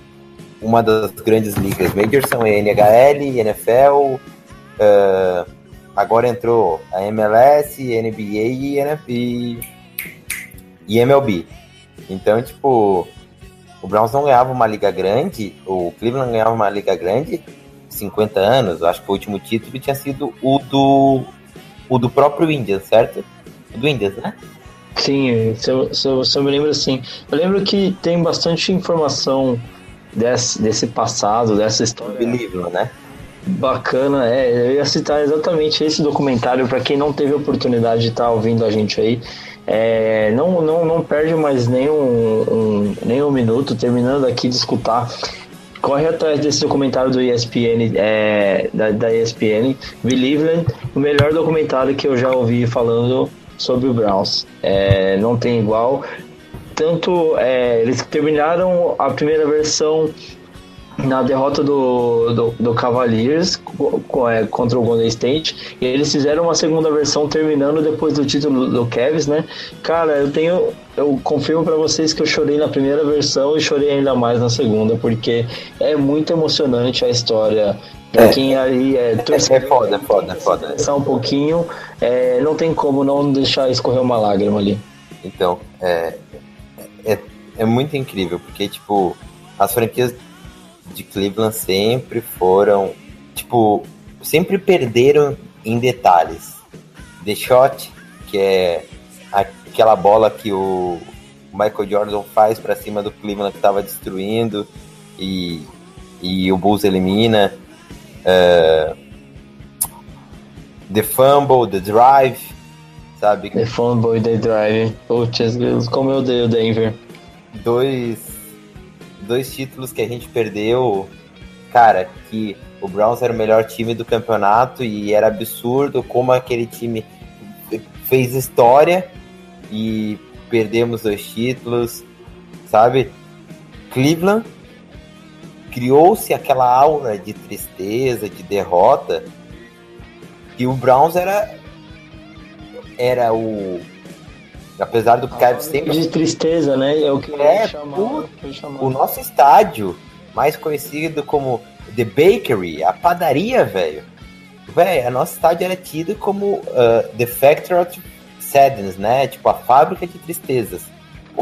uma das grandes ligas. Majors são NHL, NFL, ah, agora entrou a MLS, NBA e, e MLB. Então, tipo, o Browns não ganhava uma liga grande, o Cleveland ganhava uma liga grande 50 anos, acho que o último título tinha sido o do o do próprio Indians, certo? O do Indians, né? Sim, se eu, se eu, se eu me lembro assim. Eu lembro que tem bastante informação desse, desse passado, dessa história Believer, né? bacana. É, eu ia citar exatamente esse documentário para quem não teve oportunidade de estar ouvindo a gente aí. É, não, não, não perde mais nem um, um, nem um minuto terminando aqui de escutar. Corre atrás desse documentário do ESPN, é, da, da ESPN, Believeland, o melhor documentário que eu já ouvi falando sobre o Browns. É, não tem igual. Tanto é, eles terminaram a primeira versão na derrota do, do, do Cavaliers é, contra o Golden State e eles fizeram uma segunda versão terminando depois do título do Cavs, né? Cara, eu tenho eu confirmo pra vocês que eu chorei na primeira versão e chorei ainda mais na segunda porque é muito emocionante a história. É. quem aí é É, é torcedor, foda, é foda, é foda. pensar um pouquinho, é, não tem como não deixar escorrer uma lágrima ali. Então, é, é, é muito incrível, porque, tipo, as franquias de Cleveland sempre foram, tipo, sempre perderam em detalhes. The Shot, que é aquela bola que o Michael Jordan faz pra cima do Cleveland que tava destruindo e, e o Bulls elimina. É, the Fumble, The Drive, sabe? The Fanboy The Drive. Putz, como eu odeio Denver. dois, dois títulos que a gente perdeu, cara, que o Browns era o melhor time do campeonato e era absurdo como aquele time fez história e perdemos dois títulos, sabe? Cleveland criou-se aquela aura de tristeza, de derrota, e o Browns era era o apesar do Cavs sempre De tristeza, né? É o que É, chamar, chamar. o nosso estádio, mais conhecido como The Bakery, a padaria, velho. Velho, a nosso estádio era tido como uh, The Factory of Sadness, né? Tipo, a fábrica de tristezas.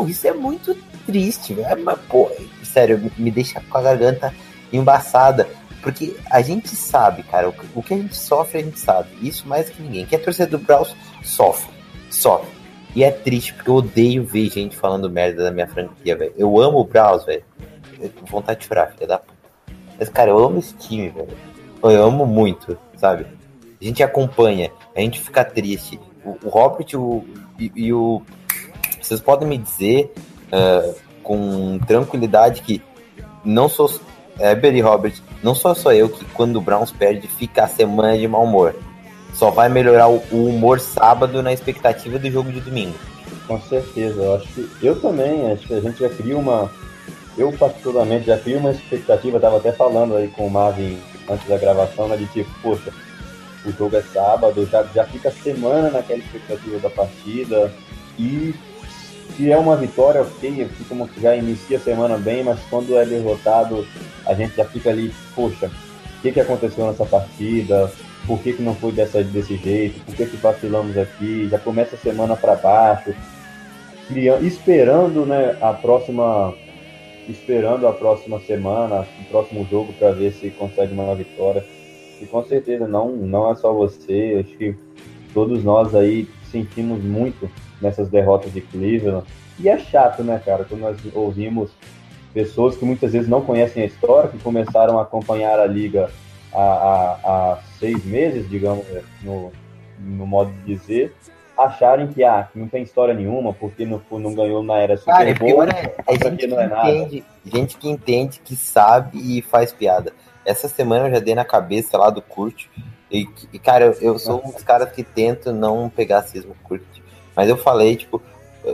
Isso é muito triste, velho. Mas, pô, sério, me deixa com a garganta embaçada. Porque a gente sabe, cara, o que a gente sofre, a gente sabe. Isso mais que ninguém. Quem é torcedor do Browns sofre. Sofre. E é triste, porque eu odeio ver gente falando merda da minha franquia, velho. Eu amo o Browns, velho. Vontade de chorar, filha da puta. Mas, cara, eu amo esse time, velho. Eu amo muito, sabe? A gente acompanha, a gente fica triste. O, o Robert o, e, e, o. Vocês podem me dizer uh, com tranquilidade que não sou. É, Berry Robert, não sou só eu que quando o Browns perde fica a semana de mau humor. Só vai melhorar o, humor sábado na expectativa do jogo de domingo. Com certeza, eu acho que eu também, acho que a gente já cria uma. Eu particularmente já crio uma expectativa, tava até falando aí com o Marvin antes da gravação, né, de tipo, poxa, o jogo é sábado, já, já fica semana naquela expectativa da partida. E se é uma vitória, ok, como já inicia a semana bem, mas quando é derrotado, a gente já fica ali, poxa, o que, que aconteceu nessa partida? Por que, que não foi dessa, desse jeito? Por que, que vacilamos aqui? Já começa a semana para baixo, criando, esperando né, a próxima esperando a próxima semana, o próximo jogo para ver se consegue uma vitória. E com certeza não, não é só você, acho que todos nós aí sentimos muito nessas derrotas de Cleveland. E é chato, né, cara, quando nós ouvimos pessoas que muitas vezes não conhecem a história, que começaram a acompanhar a liga há, há, há seis meses, digamos, no, no modo de dizer, acharem que ah, não tem história nenhuma, porque não, não ganhou na era Super Cara, Bowl, é, [laughs] é gente que não é nada. Entende, gente que entende, que sabe e faz piada. Essa semana eu já dei na cabeça lá do Kurt. E, e cara, eu, eu, sou um dos caras que tento não pegar cismo Kurt. Mas eu falei, tipo,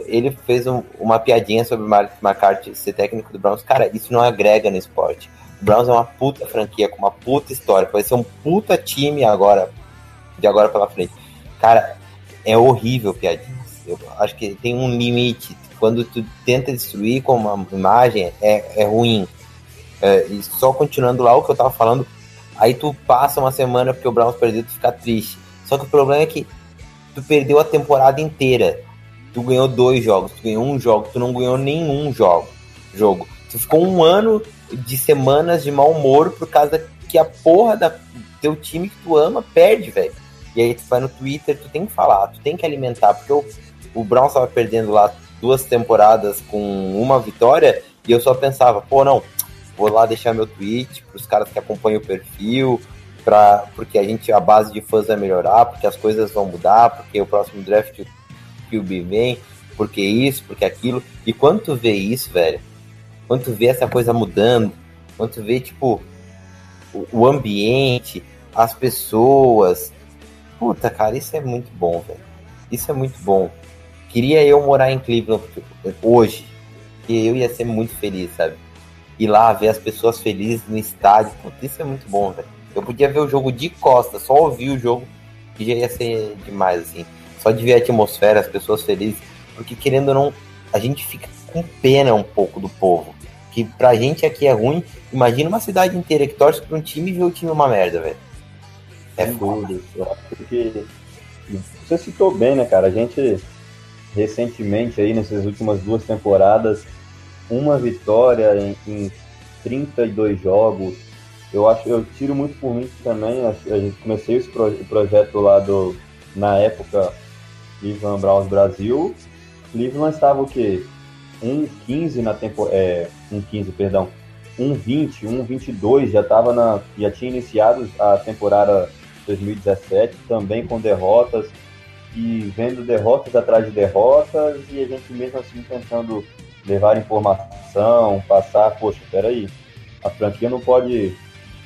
ele fez um, uma piadinha sobre o McCarthy ser técnico do Browns. Cara, isso não agrega no esporte. O Browns é uma puta franquia, com uma puta história. Vai ser um puta time agora, de agora pela frente. Cara, é horrível piadinhas. Eu acho que tem um limite. Quando tu tenta destruir com uma imagem, é, é ruim. É, e só continuando lá o que eu tava falando, aí tu passa uma semana porque o Browns perdeu, tu fica triste. Só que o problema é que tu perdeu a temporada inteira. Tu ganhou dois jogos, tu ganhou um jogo, tu não ganhou nenhum jogo. jogo. Tu ficou um ano de semanas de mau humor por causa que a porra da teu time que tu ama perde, velho. E aí tu vai no Twitter, tu tem que falar, tu tem que alimentar, porque o, o Browns tava perdendo lá duas temporadas com uma vitória e eu só pensava, pô, não, vou lá deixar meu tweet para os caras que acompanham o perfil, porque a gente, a base de fãs vai melhorar, porque as coisas vão mudar, porque o próximo draft que o B vem, porque isso, porque aquilo. E quando tu vê isso, velho, quando tu vê essa coisa mudando, quando tu vê, tipo, o, o ambiente, as pessoas. Puta, cara, isso é muito bom, velho. Isso é muito bom. Queria eu morar em Cleveland hoje, que eu ia ser muito feliz, sabe? ir lá ver as pessoas felizes no estádio. Putz, isso é muito bom, velho. Eu podia ver o jogo de costa, só ouvir o jogo, que já ia ser demais, assim. Só de ver a atmosfera, as pessoas felizes. Porque querendo ou não, a gente fica com pena um pouco do povo. Que pra gente aqui é ruim. Imagina uma cidade inteira que torce pra um time e vê o time uma merda, velho. É foda. Porque você citou bem, né, cara? A gente recentemente aí, nessas últimas duas temporadas, uma vitória em, em 32 jogos. Eu acho, eu tiro muito por mim também. A, gente comecei esse pro, projeto lá do na época Cleveland Browns Brasil. Cleveland estava o quê? 1,15 na temporada. É, 1,15, perdão. 1,20, 1,22 já estava na. Já tinha iniciado a temporada 2017, também com derrotas. E vendo derrotas atrás de derrotas, e a gente mesmo assim tentando levar informação, passar, poxa, peraí, a franquia não pode.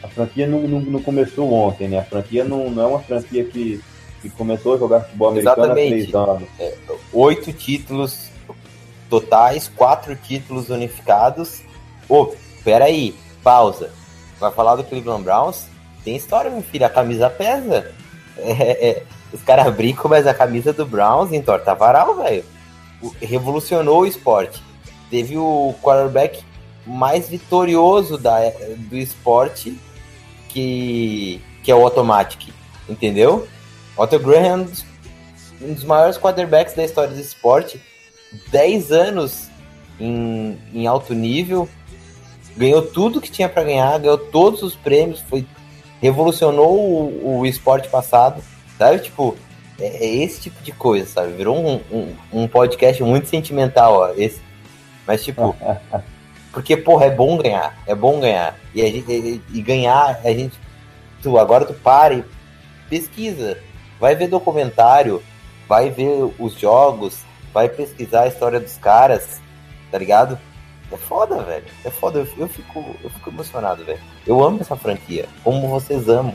A franquia não, não, não começou ontem, né? A franquia não, não é uma franquia que, que começou a jogar futebol americano Exatamente. há três anos. É, oito títulos totais, quatro títulos unificados. Ô, peraí, pausa. Vai falar do Cleveland Browns? Tem história, meu filho, a camisa pesa. É, é, os caras brincam, mas a camisa do Browns entorta varal, velho. Revolucionou o esporte teve o quarterback mais vitorioso da, do esporte, que, que é o Automatic, entendeu? Otto Graham, um dos maiores quarterbacks da história do esporte, 10 anos em, em alto nível, ganhou tudo que tinha para ganhar, ganhou todos os prêmios, foi revolucionou o, o esporte passado, sabe? Tipo, é, é, esse tipo de coisa, sabe? Virou um, um, um podcast muito sentimental, ó. Esse. Mas, tipo, [laughs] porque, porra, é bom ganhar, é bom ganhar. E, gente, e, e ganhar, a gente. Tu, agora tu para e pesquisa, vai ver documentário, vai ver os jogos, vai pesquisar a história dos caras, tá ligado? É foda, velho. É foda. Eu, eu, fico, eu fico emocionado, velho. Eu amo essa franquia. Como vocês amam.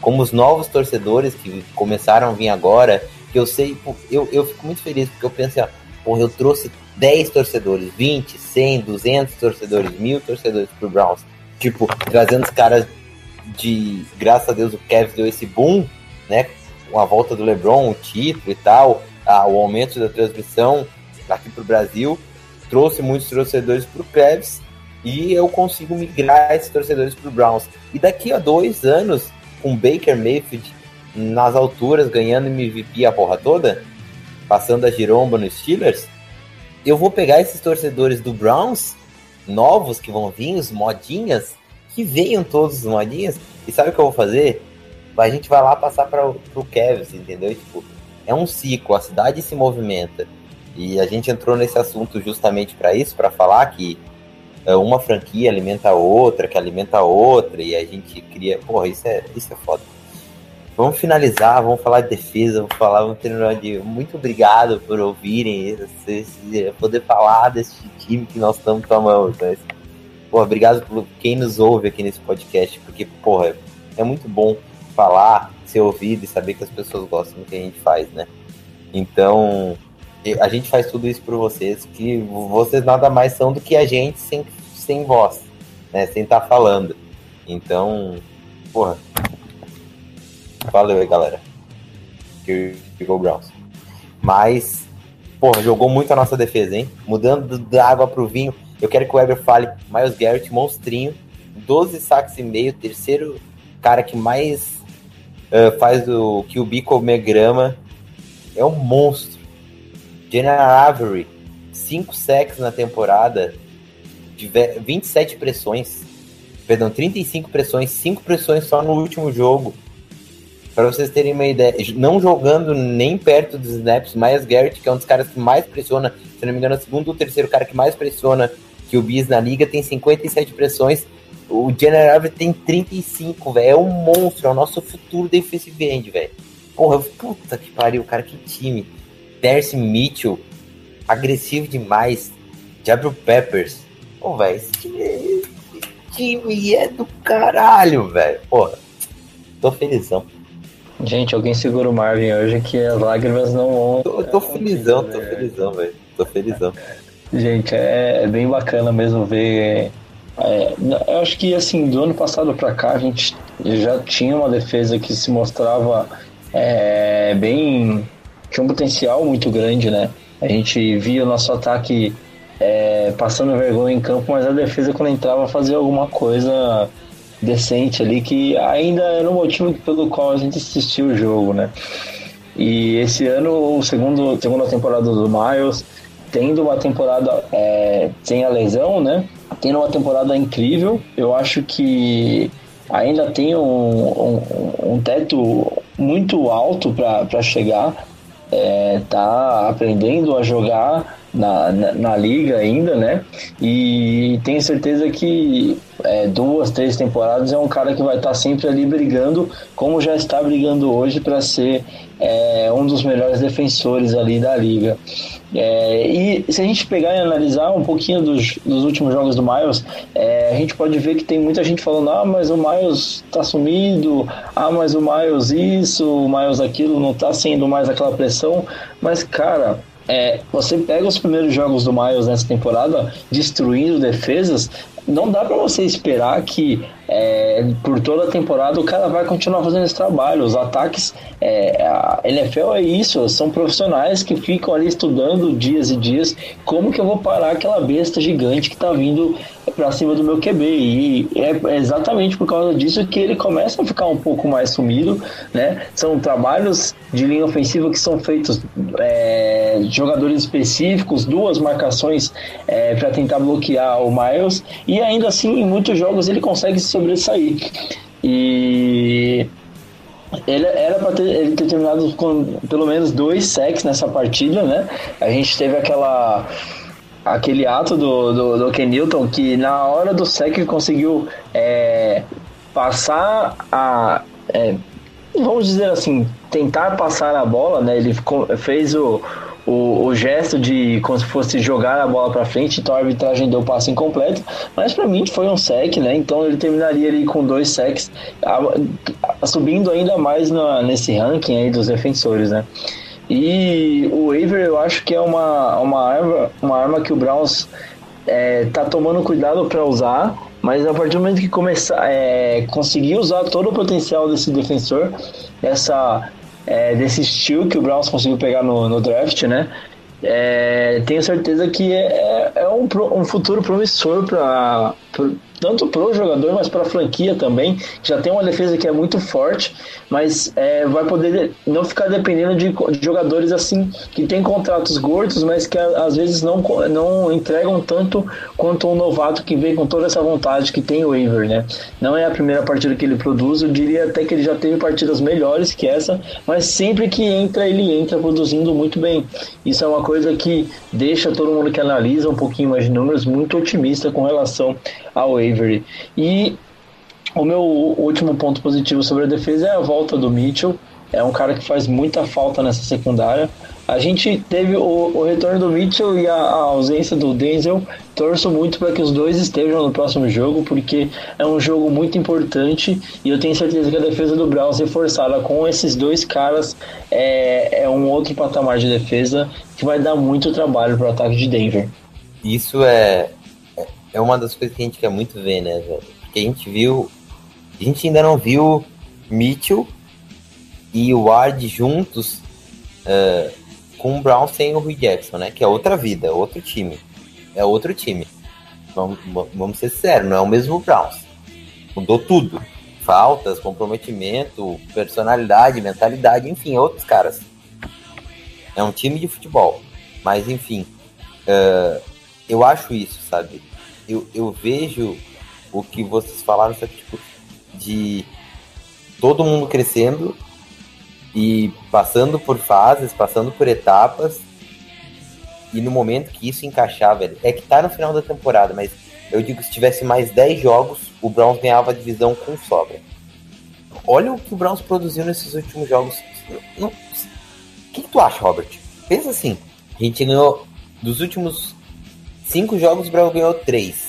Como os novos torcedores que começaram a vir agora. Que eu sei, eu, eu fico muito feliz porque eu penso, assim, porra, eu trouxe 10 torcedores, 20, 100, 200 torcedores, mil torcedores pro Browns. Tipo, trazendo os caras de. Graças a Deus o Kevin deu esse boom, né? Com a volta do LeBron, o título e tal, a, o aumento da transmissão aqui pro Brasil trouxe muitos torcedores para o Cavs e eu consigo migrar esses torcedores para o Browns. E daqui a dois anos, com Baker Mayfield nas alturas, ganhando MVP a porra toda, passando a giromba nos Steelers, eu vou pegar esses torcedores do Browns, novos que vão vir, os modinhas, que venham todos os modinhas, e sabe o que eu vou fazer? A gente vai lá passar para o Cavs, entendeu? Tipo, é um ciclo, a cidade se movimenta. E a gente entrou nesse assunto justamente para isso, para falar que é, uma franquia alimenta a outra, que alimenta a outra, e a gente cria. Porra, isso é, isso é foda. Vamos finalizar, vamos falar de defesa, vamos falar, vamos terminar de. Muito obrigado por ouvirem, poder falar desse time que nós estamos tomando. Mas, porra, obrigado por quem nos ouve aqui nesse podcast, porque, porra, é muito bom falar, ser ouvido e saber que as pessoas gostam do que a gente faz, né? Então, a gente faz tudo isso por vocês, que vocês nada mais são do que a gente sem, sem voz, né? Sem estar tá falando. Então, porra. Valeu aí, galera. Que ficou Browns. Mas, porra, jogou muito a nossa defesa, hein? Mudando da água pro vinho. Eu quero que o Weber fale Miles Garrett, monstrinho. 12 sacks e meio, terceiro cara que mais uh, faz o que o bico grama. É um monstro General Avery, 5 sacks na temporada, 27 pressões, perdão, 35 pressões, 5 pressões só no último jogo. Para vocês terem uma ideia, não jogando nem perto dos snaps, Miles Garrett, que é um dos caras que mais pressiona, se não me engano, é o segundo ou terceiro cara que mais pressiona que o Bis na liga, tem 57 pressões. O General Avery tem 35, velho. É um monstro, é o nosso futuro defensive end, velho. Porra, puta que pariu, cara, que time. Darcy Mitchell, agressivo demais. Jabril Peppers. Pô, velho, esse time, esse time é do caralho, velho. Porra, tô felizão. Gente, alguém segura o Marvin hoje que as lágrimas não vão. Tô, tô felizão, tô felizão, velho. Tô felizão. Gente, é, é bem bacana mesmo ver. É, eu acho que assim, do ano passado para cá a gente já tinha uma defesa que se mostrava é, bem tinha um potencial muito grande, né? A gente via o nosso ataque é, passando vergonha em campo, mas a defesa quando entrava fazia alguma coisa decente ali, que ainda era o motivo pelo qual a gente assistiu o jogo, né? E esse ano, o segundo, segunda temporada do Miles, tendo uma temporada é, sem a lesão, né? Tendo uma temporada incrível, eu acho que ainda tem um, um, um teto muito alto para chegar é, tá aprendendo a jogar na, na, na, liga ainda, né? E tenho certeza que é, duas, três temporadas é um cara que vai estar tá sempre ali brigando, como já está brigando hoje para ser é, um dos melhores defensores ali da liga. É, e se a gente pegar e analisar um pouquinho dos, dos últimos jogos do Miles, é, a gente pode ver que tem muita gente falando: ah, mas o Miles tá sumido, ah, mas o Miles isso, o Miles aquilo, não tá sendo mais aquela pressão. Mas, cara, é, você pega os primeiros jogos do Miles nessa temporada, destruindo defesas, não dá para você esperar que é, por toda a temporada, o cara vai continuar fazendo esse trabalho. Os ataques, é, a NFL é isso, são profissionais que ficam ali estudando dias e dias como que eu vou parar aquela besta gigante que tá vindo para cima do meu QB. E é exatamente por causa disso que ele começa a ficar um pouco mais sumido, né? São trabalhos de linha ofensiva que são feitos é, jogadores específicos, duas marcações é, para tentar bloquear o Miles, e ainda assim, em muitos jogos ele consegue se sobressair. E ele era para ter, ele ter terminado com pelo menos dois sacks nessa partida, né? A gente teve aquela aquele ato do, do, do Ken Newton que na hora do sec conseguiu é, passar a. É, vamos dizer assim, tentar passar a bola, né? Ele fez o, o, o, gesto de como se fosse jogar a bola para frente, então a arbitragem deu o passo incompleto, mas para mim foi um sec, né? Então ele terminaria ali com dois secs, subindo ainda mais na, nesse ranking aí dos defensores, né? E o waiver eu acho que é uma, uma, arma, uma arma que o Browns é, tá tomando cuidado para usar, mas a partir do momento que começar é, conseguir usar todo o potencial desse defensor, essa, é, desse estilo que o Browns conseguiu pegar no, no draft, né? É, tenho certeza que é, é um, um futuro promissor para tanto para o jogador, mas para a franquia também, já tem uma defesa que é muito forte, mas é, vai poder não ficar dependendo de, de, jogadores assim que tem contratos gordos, mas que às vezes não, não entregam tanto quanto um novato que vem com toda essa vontade que tem o waiver, né? Não é a primeira partida que ele produz, eu diria até que ele já teve partidas melhores que essa, mas sempre que entra, ele entra produzindo muito bem. Isso é uma coisa que deixa todo mundo que analisa um pouquinho mais de números muito otimista com relação ao Avery. E o meu último ponto positivo sobre a defesa é a volta do Mitchell. É um cara que faz muita falta nessa secundária. A gente teve o, o retorno do Mitchell e a, a, ausência do Denzel. Torço muito para que os dois estejam no próximo jogo, porque é um jogo muito importante e eu tenho certeza que a defesa do Browns reforçada com esses dois caras é, é um outro patamar de defesa que vai dar muito trabalho para o ataque de Denver. Isso é, é uma das coisas que a gente quer muito ver, né, velho? Porque a gente viu. A gente ainda não viu Mitchell e o Ward juntos uh, com o Brown sem o Rui Jackson, né? Que é outra vida, outro time. É outro time. Vamos, vamos ser sérios, não é o mesmo Browns. Mudou tudo. Faltas, comprometimento, personalidade, mentalidade, enfim, é outros caras. É um time de futebol. Mas, enfim, uh, eu acho isso, sabe? Eu, eu vejo o que vocês falaram, sabe, tipo, de todo mundo crescendo e passando por fases, passando por etapas. E no momento que isso encaixar, velho, é que tá no final da temporada, mas eu digo que se tivesse mais 10 jogos, o Browns ganhava a divisão com sobra. Olha o que o Browns produziu nesses últimos jogos. O que, que tu acha, Robert? Pensa assim, a gente ganhou dos últimos Cinco jogos o Browns ganhou três.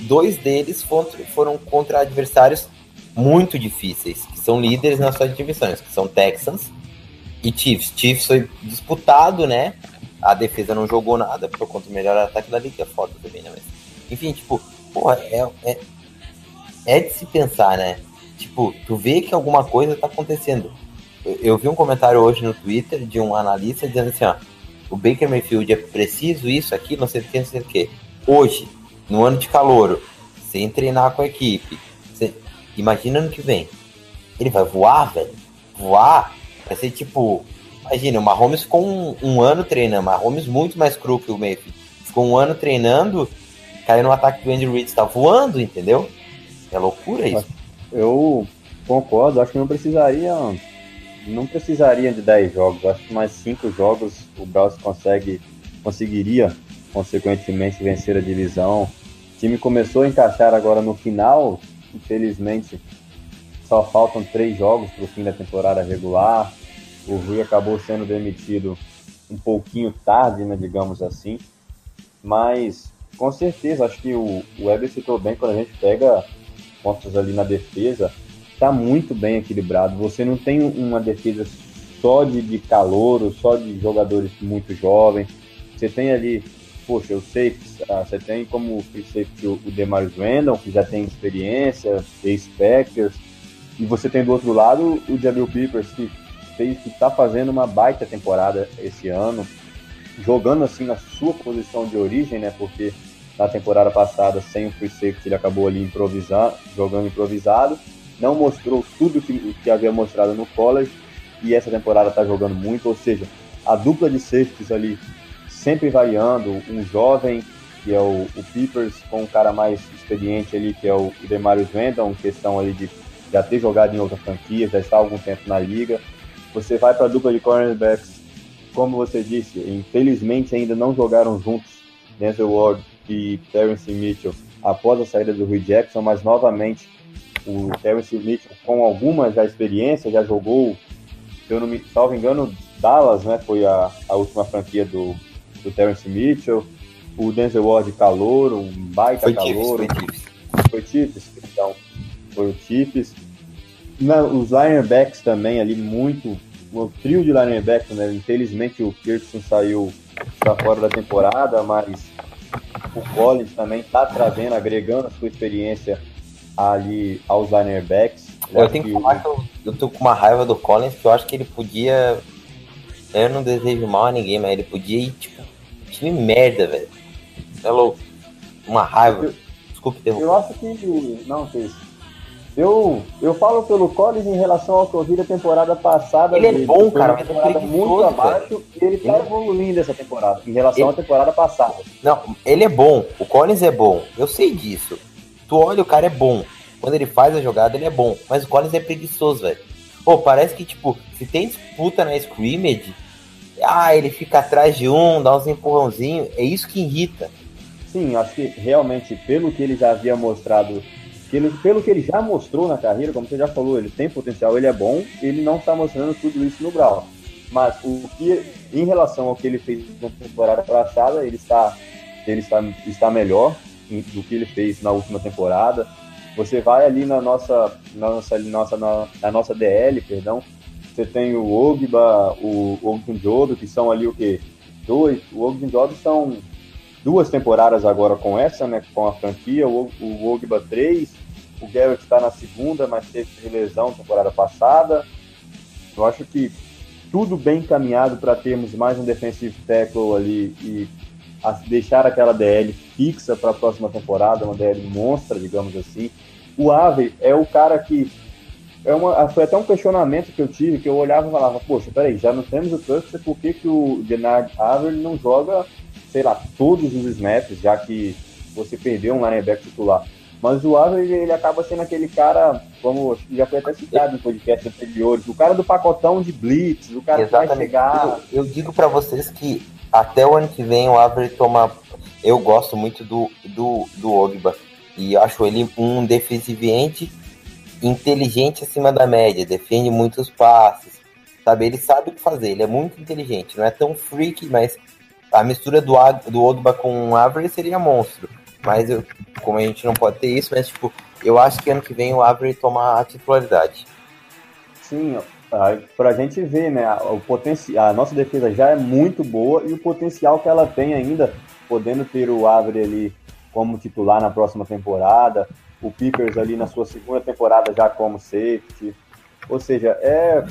Dois deles foram contra adversários muito difíceis, que são líderes nas suas divisões, que são Texans e Chiefs. Chiefs foi disputado, né? A defesa não jogou nada, por conta do melhor ataque da liga, é foda também, né? Mas, enfim, tipo, porra, é, é, é de se pensar, né? Tipo, tu vê que alguma coisa tá acontecendo. Eu, eu vi um comentário hoje no Twitter de um analista dizendo assim, ó, o Baker Mayfield é preciso isso aqui, não sei o que, não sei o que. Hoje, no ano de calor, sem treinar com a equipe, sem... imagina ano que vem. Ele vai voar, velho. Voar vai ser tipo. Imagina, o Mahomes ficou um, um ano treinando, Mahomes muito mais cru que o Mayfield. Ficou um ano treinando, caiu no ataque do Andy Reid, está voando, entendeu? É loucura isso. Eu concordo, acho que não precisaria não precisaria de 10 jogos, acho que mais 5 jogos o Browns consegue, conseguiria, consequentemente, vencer a divisão. O time começou a encaixar agora no final, infelizmente, só faltam 3 jogos para o fim da temporada regular. O Rui acabou sendo demitido um pouquinho tarde, né, digamos assim, mas com certeza, acho que o, o Weber citou bem quando a gente pega pontos ali na defesa está muito bem equilibrado. Você não tem uma defesa só de, de calor, só de jogadores muito jovens. Você tem ali poxa, os safeties, ah, você tem como free safety o, o Demarius Randall, que já tem experiência, Ace Packers, e você tem do outro lado o Jabril Peppers, que fez, que tá fazendo uma baita temporada esse ano, jogando assim na sua posição de origem, né? Porque na temporada passada, sem o free safety, ele acabou ali improvisando, jogando improvisado, não mostrou tudo que, que havia mostrado no college, e essa temporada tá jogando muito, ou seja, a dupla de safeties ali sempre variando, um jovem, que é o, o Peepers, com um cara mais experiente ali, que é o, o Demarius Randall, questão ali de já ter jogado em outras franquias, já está há algum tempo na liga. Você vai para a dupla de cornerbacks, como você disse, infelizmente ainda não jogaram juntos Denzel Ward e Terence Mitchell após a saída do Rui Jackson, mas novamente o Terence Mitchell com alguma já experiência, já jogou, se eu não me salvo engano, Dallas, né, foi a, a última franquia do, do Terence Mitchell, o Denzel Ward calor, um baita Foi calor, Chiefs, foi Chiefs, então foi o Chiefs. Na- os linebacks também ali muito, o trio de linebacks, né? Infelizmente o Pearson saiu para fora da temporada, mas o Collins também tá trazendo, agregando a sua experiência ali aos linebacks. Eu tenho que falar que eu, eu tô com uma raiva do Collins, que eu acho que ele podia. Eu não desejo mal a ninguém, mas ele podia ir, tipo, time merda, velho. É louco. Uma raiva. Desculpa interromper. Eu acho que. Não, que isso. Eu, eu falo pelo Collins em relação ao que eu vi da temporada passada. Ele é bom, foi cara, uma mas temporada preguiçoso, muito abaixo e ele tá Ele- evoluindo essa temporada em relação Ele- à temporada passada. Não, ele é bom. O Collins é bom. Eu sei disso. Tu olha, o cara é bom. Quando ele faz a jogada, ele é bom. Mas o Collins é preguiçoso, velho. Pô, parece que, tipo, se tem disputa na scrimmage, ah, ele fica atrás de um, dá uns empurrãozinhos. É isso que irrita. Sim, acho que realmente, pelo que ele já havia mostrado, ele- pelo que ele já mostrou na carreira, como você já falou, ele tem potencial, ele é bom, ele não está mostrando tudo isso no Brown. Mas o que, em relação ao que ele fez na temporada passada, ele está, ele está, está melhor do que ele fez na última temporada. Você vai ali na nossa, nossa, nossa, na, na nossa DL, perdão, você tem o Ogba, o Ogunjodo, que são ali o quê? Dois, o Ogunjodo são duas temporadas agora com essa, né, com a franquia, o, o Ogba 3, o Garrett está na segunda, mas teve lesão temporada passada. Eu acho que tudo bem encaminhado para termos mais um defensive tackle ali e a- deixar aquela DL fixa para a próxima temporada, uma DL monstra, digamos assim. O Ave é o cara que é uma, foi até um questionamento que eu tive, que eu olhava e falava, poxa, peraí, já não temos o Custer, por que, que o Denard Aver não joga, sei lá, todos os snaps, já que você perdeu um linebacker titular? Mas o Aver, ele, acaba sendo aquele cara, como já foi até citado em podcast anteriores, o cara do pacotão de blitz, o cara que vai Exatamente. chegar... Eu, eu digo pra vocês que até o ano que vem o Avery toma. Eu gosto muito do, do, do Ogba. E acho ele um defensive end inteligente acima da média. Defende muitos passes. Sabe? Ele sabe o que fazer. Ele é muito inteligente. Não é tão freak, mas a mistura do, do Ogba com o Avery seria monstro. Mas eu, como a gente não pode ter isso, mas tipo, eu acho que ano que vem o Avery toma a titularidade. Sim, para a gente ver, né, o a nossa defesa já é muito boa e o potencial que ela tem ainda, podendo ter o Avery ali como titular na próxima temporada, o Pippers ali na sua segunda temporada já como safety, ou seja, é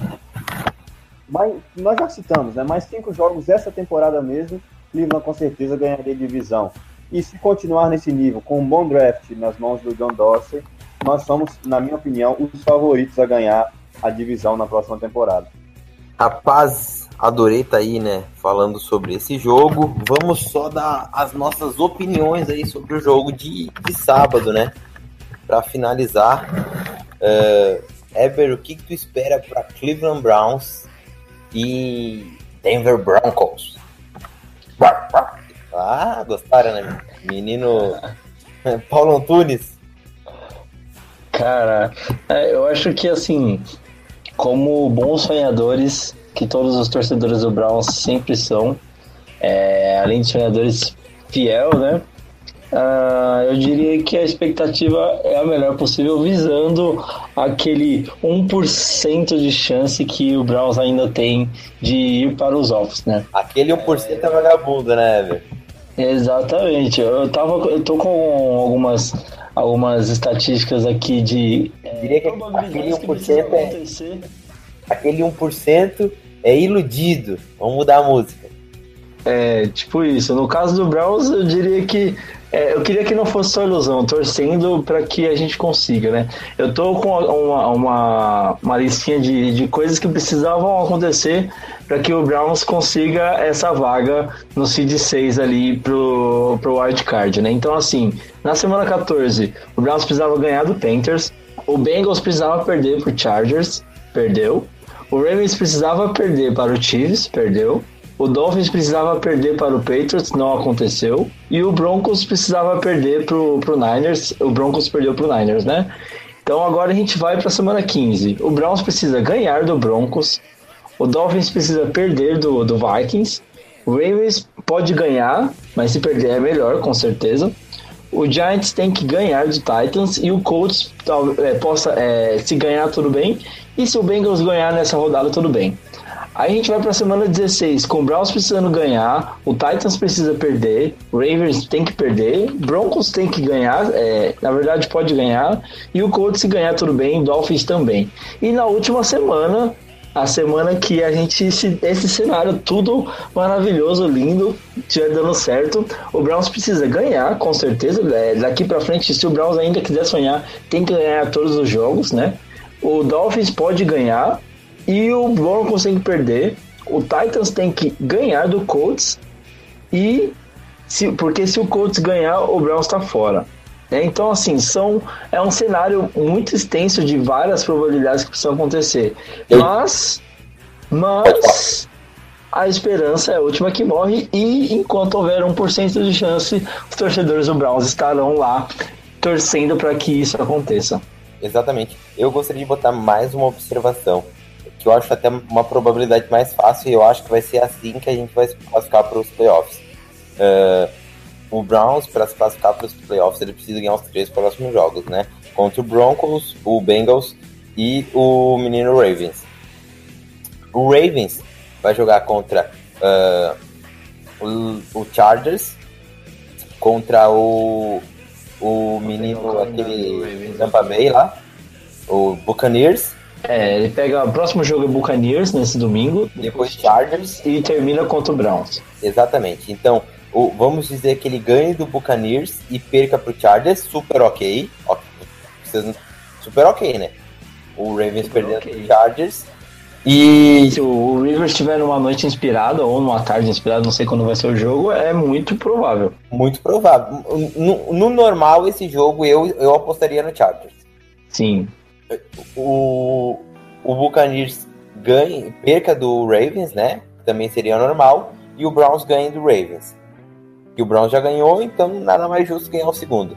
mais, nós já citamos, né, mais cinco jogos essa temporada mesmo, Cleveland com certeza ganharia divisão. E se continuar nesse nível, com um bom draft nas mãos do John Dorsey, nós somos, na minha opinião, os favoritos a ganhar a divisão na próxima temporada. Rapaz, adorei tá aí, né? Falando sobre esse jogo. Vamos só dar as nossas opiniões aí sobre o jogo de, de sábado, né? Pra finalizar. Uh, Ever, o que, que tu espera para Cleveland Browns e Denver Broncos? Ah, gostaram, né? Menino [laughs] Paulo Antunes. Cara, é, eu acho que assim, como bons sonhadores, que todos os torcedores do Browns sempre são, é, além de sonhadores fiel, né? Ah, eu diria que a expectativa é a melhor possível, visando aquele 1% de chance que o Browns ainda tem de ir para os offs, né? Aquele 1% é vagabundo, né, Ever? Exatamente. Eu tava, eu tô com algumas algumas estatísticas aqui de Eu diria que aquele que precisa 1% é- acontecer. Aquele 1% é iludido. Vamos mudar a música. É, tipo isso. No caso do Browns, eu diria que. é, eu queria que não fosse só ilusão, torcendo para que a gente consiga, né? Eu tô com uma, uma, uma listinha de, de coisas que precisavam acontecer para que o Browns consiga essa vaga no Seed 6 ali pro, pro Wild Card, né? Então, assim, na semana 14, o Browns precisava ganhar do Panthers, o Bengals precisava perder pro Chargers, perdeu. O Ravens precisava perder para o Chiefs, perdeu. O Dolphins precisava perder para o Patriots, não aconteceu. E o Broncos precisava perder pro, pro Niners. O Broncos perdeu pro Niners, né? Então agora a gente vai para a semana 15. O Browns precisa ganhar do Broncos. O Dolphins precisa perder do, do Vikings. O Ravens pode ganhar, mas se perder é melhor, com certeza. O Giants tem que ganhar do Titans e o Colts é, possa é, se ganhar tudo bem e se o Bengals ganhar nessa rodada tudo bem. Aí a gente vai para a semana 16 com o Browns precisando ganhar, o Titans precisa perder, o Ravens tem que perder, Broncos tem que ganhar, é, na verdade pode ganhar e o Colts se ganhar tudo bem, Dolphins também. E na última semana a semana que a gente se- esse cenário tudo maravilhoso, lindo, estiver dando certo, o Browns precisa ganhar, com certeza. é, daqui pra frente, se o Browns ainda quiser sonhar, tem que ganhar todos os jogos, né? O Dolphins pode ganhar e o Broncos tem que perder. O Titans tem que ganhar do Colts e se, porque se o Colts ganhar, o Browns tá fora. Né? Então, assim, são, é um cenário muito extenso de várias probabilidades que precisam acontecer. Mas, mas a esperança é a última que morre e enquanto houver 1% de chance, os torcedores do Browns estarão lá torcendo para que isso aconteça. Exatamente. Eu gostaria de botar mais uma observação, que eu acho até uma probabilidade mais fácil, e eu acho que vai ser assim que a gente vai se classificar para os playoffs. Ah, o Browns, para se classificar para os playoffs, ele precisa ganhar os três próximos jogos, né? Contra o Broncos, o Bengals e o menino Ravens. O Ravens vai jogar contra ah, o, o Chargers, contra o, o menino, aquele Tampa Bay lá, o Buccaneers, É, ele pega o próximo jogo é Buccaneers nesse domingo depois Chargers, e termina contra o Browns. exatamente. Então, vamos dizer que ele ganhe do Buccaneers e perca pro Chargers, super ok. ok. Vocês não- Super ok, né? O Ravens Super perdendo ok. pro Chargers. E Se o Rivers estiver numa noite inspirada ou numa tarde inspirada, não sei quando vai ser o jogo, é muito provável. muito provável. No, no normal, esse jogo eu, eu apostaria no Chargers. Sim. o, o Buccaneers ganhe, perca do Ravens, né? Também seria normal. E o Browns ganha do Ravens. E o Browns já ganhou, então nada mais justo ganhar o segundo.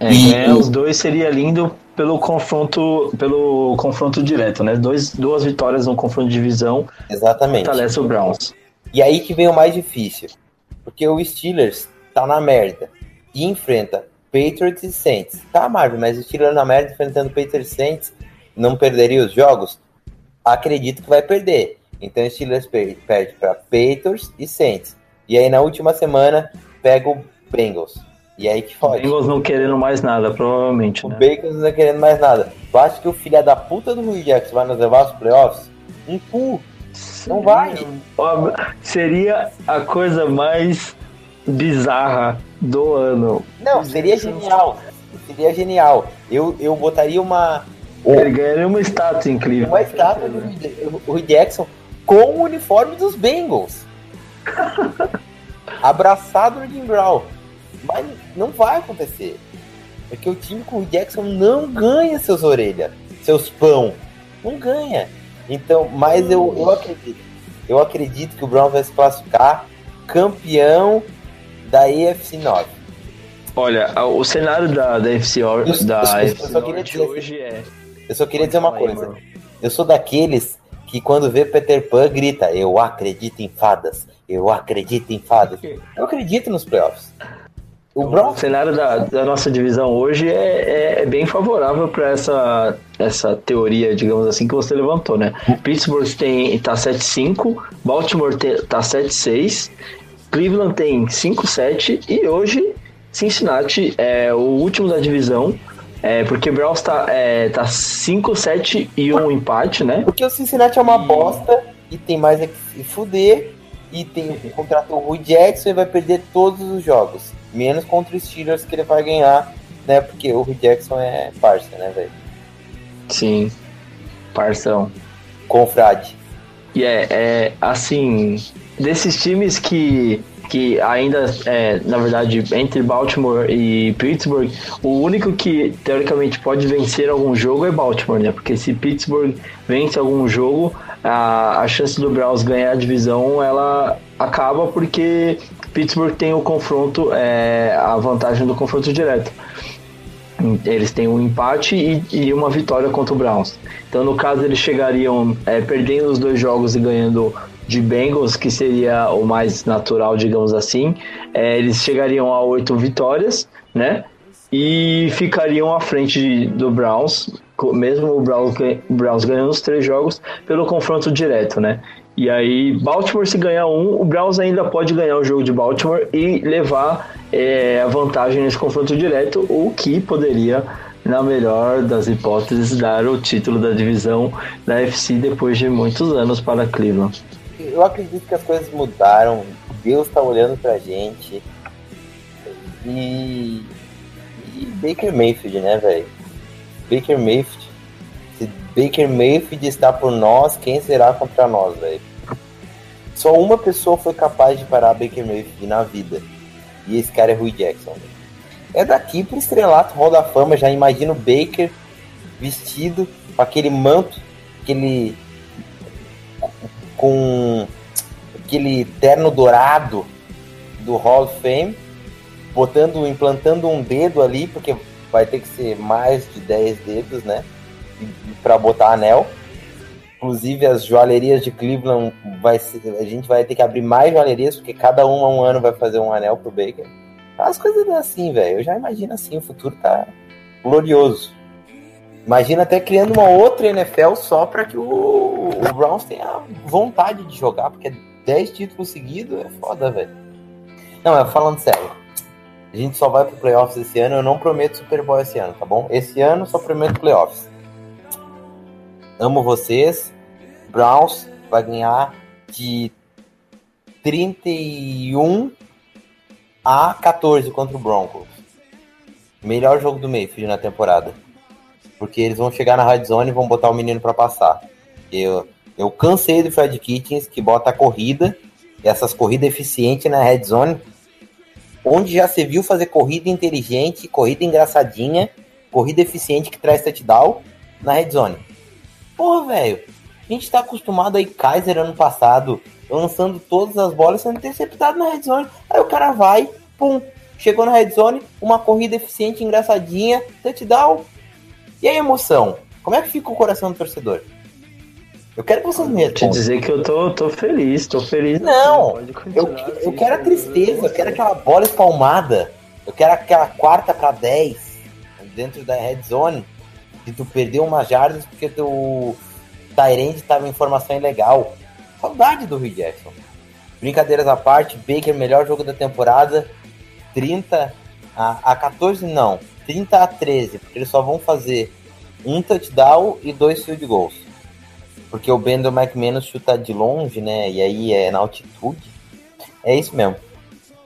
É, E- ganhar os dois seria lindo pelo confronto, pelo confronto direto, né? Dois, duas vitórias no confronto de divisão Exatamente. fortalece o Browns. E aí que vem o mais difícil. Porque o Steelers tá na merda. E enfrenta Patriots e Saints. Tá, Marvel, mas o Steelers na merda enfrentando Patriots e Saints não perderia os jogos? Acredito que vai perder. Então o Steelers per- perde para Patriots e Saints. E aí na última semana pega o Bengals. E aí que O fode. Bengals não querendo mais nada, provavelmente, O né? Bengals não tá querendo mais nada. Tu acha que o filho da puta do Rui Jackson vai nos levar aos playoffs? Um cu. Não vai. Seria a coisa mais bizarra do ano. Não, seria genial. Seria genial. Eu, eu botaria uma, Ele ganharia uma estátua incrível. uma estátua do Rui Jackson com o uniforme dos Bengals. [laughs] Abraçado no Jim Brown. Mas não vai acontecer. Porque o time com o Jackson não ganha seus orelhas, seus pão. Não ganha. Então, mas eu, eu acredito. Eu acredito que o Brown vai se classificar campeão da EFC 9. Olha, o cenário da, da FC, Or- Eu- da eu só- eu FC só queria Norte dizer- hoje é. Eu só queria dizer uma coisa. Eu sou daqueles que quando vê Peter Pan grita, eu acredito em fadas, eu acredito em fadas. Eu acredito nos playoffs. O O Brown, cenário da, da nossa divisão hoje é, é, é bem favorável para essa, essa teoria, digamos assim, que você levantou, né? Pittsburgh tem, tá 7-5, Baltimore te, tá 7-6, Cleveland tem 5-7 e hoje Cincinnati é o último da divisão. É, porque o Browns tá, é, tá 5, 7 e um empate, né? Porque o Cincinnati é uma bosta e tem mais é que se fuder. E tem [laughs] contratou o Rui Jackson e vai perder todos os jogos. Menos contra os Steelers que ele vai ganhar, né? Porque o Rui Jackson é parça, né, velho? Sim, parção. Confrade. E é, é assim, desses times que, que ainda, é, na verdade, entre Baltimore e Pittsburgh, o único que teoricamente pode vencer algum jogo é Baltimore, né? Porque se Pittsburgh vence algum jogo, a, a chance do Browns ganhar a divisão ela acaba porque Pittsburgh tem o confronto, é, a vantagem do confronto direto. Eles têm um empate e, e uma vitória contra o Browns. Então, no caso, eles chegariam é, perdendo os dois jogos e ganhando de Bengals, que seria o mais natural, digamos assim. É, eles chegariam a oito vitórias, né? E ficariam à frente do Browns, mesmo o Browns, Browns ganhando os três jogos, pelo confronto direto, né? E aí, Baltimore se ganhar um, o Browns ainda pode ganhar o jogo de Baltimore e levar é, a vantagem nesse confronto direto, o que poderia, na melhor das hipóteses, dar o título da divisão da FC depois de muitos anos para Cleveland. Eu acredito que as coisas mudaram, Deus está olhando pra gente. E, e Baker Mayfield, né, velho? Baker Mayfield. Se Baker Mayfield está por nós, quem será contra nós, velho? Só uma pessoa foi capaz de parar Baker Mayfield na vida. E esse cara é Rui Jackson. Véio. É daqui pro estrelato Hall da Fama, já imagino o Baker vestido com aquele manto, aquele com aquele terno dourado do Hall of Fame, botando, implantando um dedo ali, porque vai ter que ser mais de 10 dedos, né? Para botar anel. Inclusive as joalherias de Cleveland vai ser, a gente vai ter que abrir mais joalherias, porque cada uma um ano vai fazer um anel pro Baker. As coisas é assim, velho. Eu já imagino assim, o futuro tá glorioso. Imagina até criando uma outra NFL só para que o, o, Browns tenha vontade de jogar, porque 10 títulos seguidos é foda, velho. Não, é falando sério. A gente só vai pro playoffs esse ano. Eu não prometo Super Bowl esse ano, tá bom? Esse ano só prometo playoffs. Amo vocês. Browns vai ganhar de 31 a 14 contra o Broncos. Melhor jogo do Mayfield na temporada. Porque eles vão chegar na red zone e vão botar o menino para passar. Eu, eu cansei do Fred Kitchens que bota a corrida, essas corridas eficientes na red zone, onde já se viu fazer corrida inteligente, corrida engraçadinha, corrida eficiente que traz touchdown na red zone. Porra, velho, a gente tá acostumado aí, Kaiser ano passado, lançando todas as bolas sendo interceptado na red zone. Aí o cara vai, pum, chegou na red zone, uma corrida eficiente, engraçadinha, touchdown. E a emoção? Como é que fica o coração do torcedor? Eu quero que vocês me Te dizer que eu tô, tô feliz, tô feliz. Não, eu, eu quero a tristeza, eu quero aquela bola espalmada, eu quero aquela quarta para 10 dentro da red zone, que tu perdeu umas jardas porque teu Tyrande tava em formação ilegal. Saudade do Rio Jackson. Brincadeiras à parte, Baker, melhor jogo da temporada. 30 a, a 14, não. 30 a 13, porque eles só vão fazer um touchdown e dois field goals. Porque o Bendel McManus chuta de longe, né? E aí é na altitude. É isso mesmo.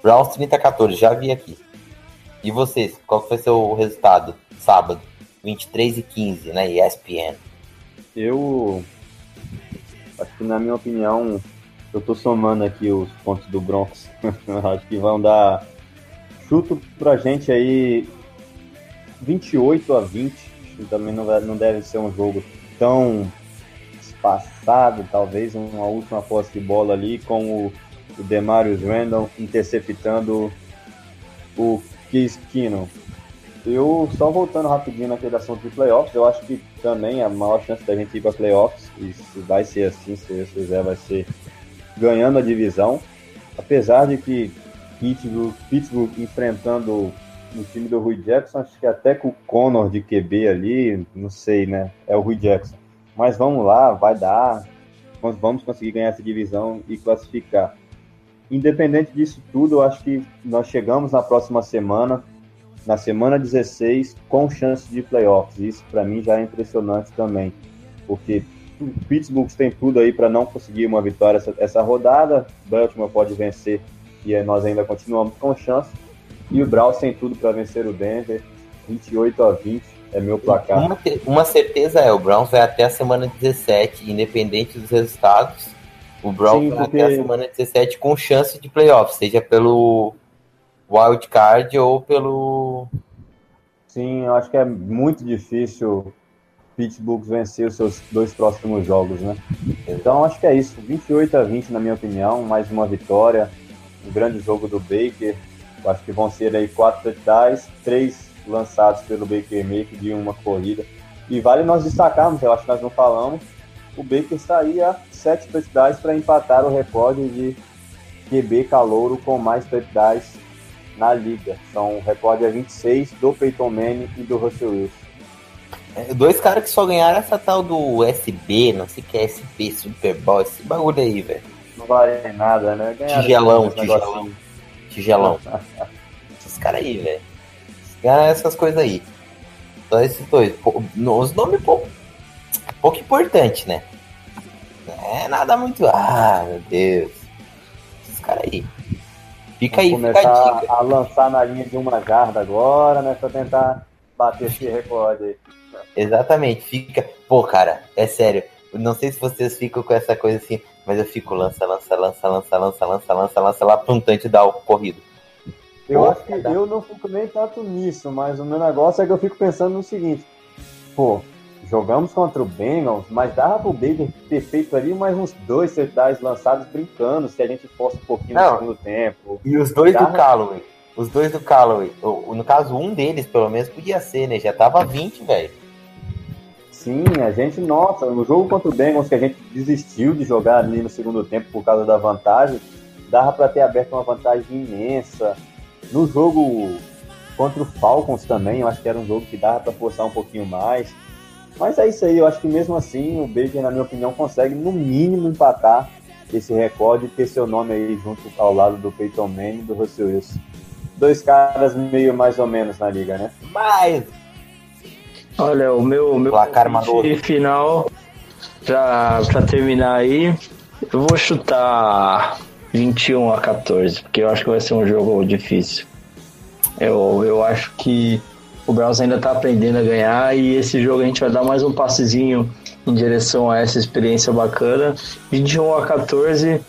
Browns 30 a 14, já vi aqui. E vocês, qual ser o resultado? Sábado, 23 e 15, né? ESPN. Eu Acho que, na minha opinião, eu tô somando aqui os pontos do Bronx. [laughs] acho que vão dar chuto pra gente aí 28 a 20. Também não, não deve ser um jogo tão espaçado, talvez uma última posse de bola ali com o, o Demarius Randall interceptando o Case Keenum. Eu, só voltando rapidinho naquele assunto de playoffs, eu acho que também a maior chance da gente ir para playoffs, e se vai ser assim, se Deus quiser, vai ser ganhando a divisão. Apesar de que Pittsburgh, Pittsburgh enfrentando o time do Rui Jackson, acho que até com o Connor de QB ali, não sei, né? É o Rui Jackson. Mas vamos lá, vai dar. Vamos conseguir ganhar essa divisão e classificar. independente disso tudo, eu acho que nós chegamos na próxima semana, na semana 16, com chance de playoffs. Isso para mim já é impressionante também, porque o Pittsburgh tem tudo aí para não conseguir uma vitória essa, essa rodada. Baltimore pode vencer e nós ainda continuamos com chance. E o Browns tem tudo para vencer o Denver, 28 a 20 é meu placar. Uma, uma certeza é, o Browns vai até a semana 17, independente dos resultados. O Browns Sim, vai porque... até a semana 17 com chance de playoff, seja pelo wild card ou pelo. Sim, eu acho que é muito difícil Pittsburgh vencer os seus dois próximos jogos, né? Então acho que é isso. 28 a 20, na minha opinião, mais uma vitória. Um grande jogo do Baker. Eu acho que vão ser aí quatro touchdowns, três lançados pelo Baker Mayfield de uma corrida. E vale nós destacarmos, eu acho que nós não falamos, o Baker aí a sete touchdowns para empatar o recorde de QB calouro com mais touchdowns na liga. São o recorde é 26 do Peyton Manning e do Russell Wilson. É, dois caras que só ganharam essa tal do SB, não sei o que é SB, Super Bowl, esse bagulho aí, velho. Não vale nada, né? Ganharam tigelão, tigelão. Tigelão. Esses caras aí, velho. Ganharam essas coisas aí. Só esses dois. Os nomes pouco, pouco importante, né? Não é nada muito. Ah, meu Deus. Esses caras aí. Fica Vamos aí, fica a dica. a lançar na linha de uma jarda agora, né? Pra tentar bater esse recorde aí. Exatamente, fica. Pô, cara, é sério. Não sei se vocês ficam com essa coisa assim, mas eu fico lança, lança, lança, lança, lança, lança, lança, lança lá pra um tante dar o corrido. Eu pô, acho que eu não fico nem tanto nisso, mas o meu negócio é que eu fico pensando no seguinte: pô, jogamos contra o Bengals, mas dava pro Baker ter feito ali mais uns dois setais lançados brincando, se a gente fosse um pouquinho não, no segundo tempo. E os dois dava... do Callaway. Os dois do Callaway. No caso, um deles, pelo menos, podia ser, né? Já tava 20, velho. Sim, a gente, nossa, no jogo contra o Bengals, que a gente desistiu de jogar ali no segundo tempo por causa da vantagem, dava para ter aberto uma vantagem imensa. No jogo contra o Falcons também, eu acho que era um jogo que dava para forçar um pouquinho mais. Mas é isso aí, eu acho que mesmo assim o Baker, na minha opinião, consegue no mínimo empatar esse recorde e ter seu nome aí junto ao lado do Peyton Manning e do Russell Wilson. Dois caras meio mais ou menos na liga, né? Mais Olha, o meu, meu placar final, pra, pra terminar aí, eu vou chutar 21 a 14, porque eu acho que vai ser um jogo difícil. Eu, eu acho que o Browns ainda tá aprendendo a ganhar e esse jogo a gente vai dar mais um passezinho em direção a essa experiência bacana. 21 a 14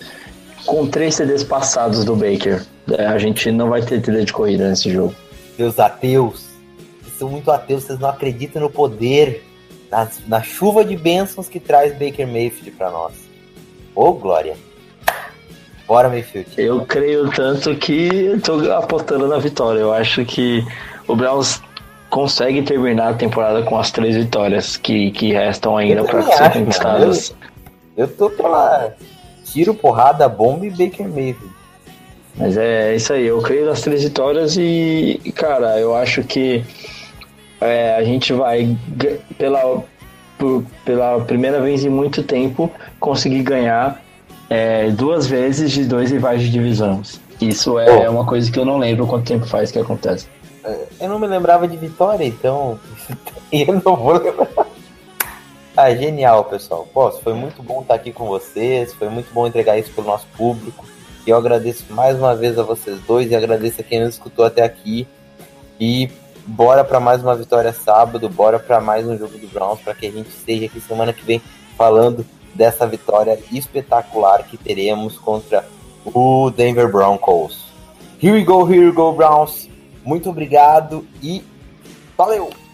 com três CDs passados do Baker. É, a gente não vai ter TD de corrida nesse jogo. Deus ateus são muito ateus, vocês não acreditam no poder, na, na chuva de bênçãos que traz Baker Mayfield para nós. Ô, oh, Glória! Bora, Mayfield. Eu creio tanto que tô apostando na vitória. Eu acho que o Browns consegue terminar a temporada com as três vitórias que, que restam ainda para ser conquistadas. Eu, eu tô pela tiro, porrada, bomba e Baker Mayfield. Mas é isso aí, eu creio nas três vitórias e, cara, eu acho que é, a gente vai, pela, por, pela primeira vez em muito tempo, conseguir ganhar é, duas vezes de dois rivais de divisões. Isso é oh. uma coisa que eu não lembro quanto tempo faz que acontece. É, eu não me lembrava de vitória, então [laughs] eu não vou lembrar. Ah, genial, pessoal. Pô, foi muito bom estar aqui com vocês, foi muito bom entregar isso para o nosso público. E eu agradeço mais uma vez a vocês dois e agradeço a quem nos escutou até aqui. E bora para mais uma vitória sábado, bora para mais um jogo do Browns para que a gente esteja aqui semana que vem falando dessa vitória espetacular que teremos contra o Denver Broncos. Here we go, here we go, Browns. Muito obrigado e valeu!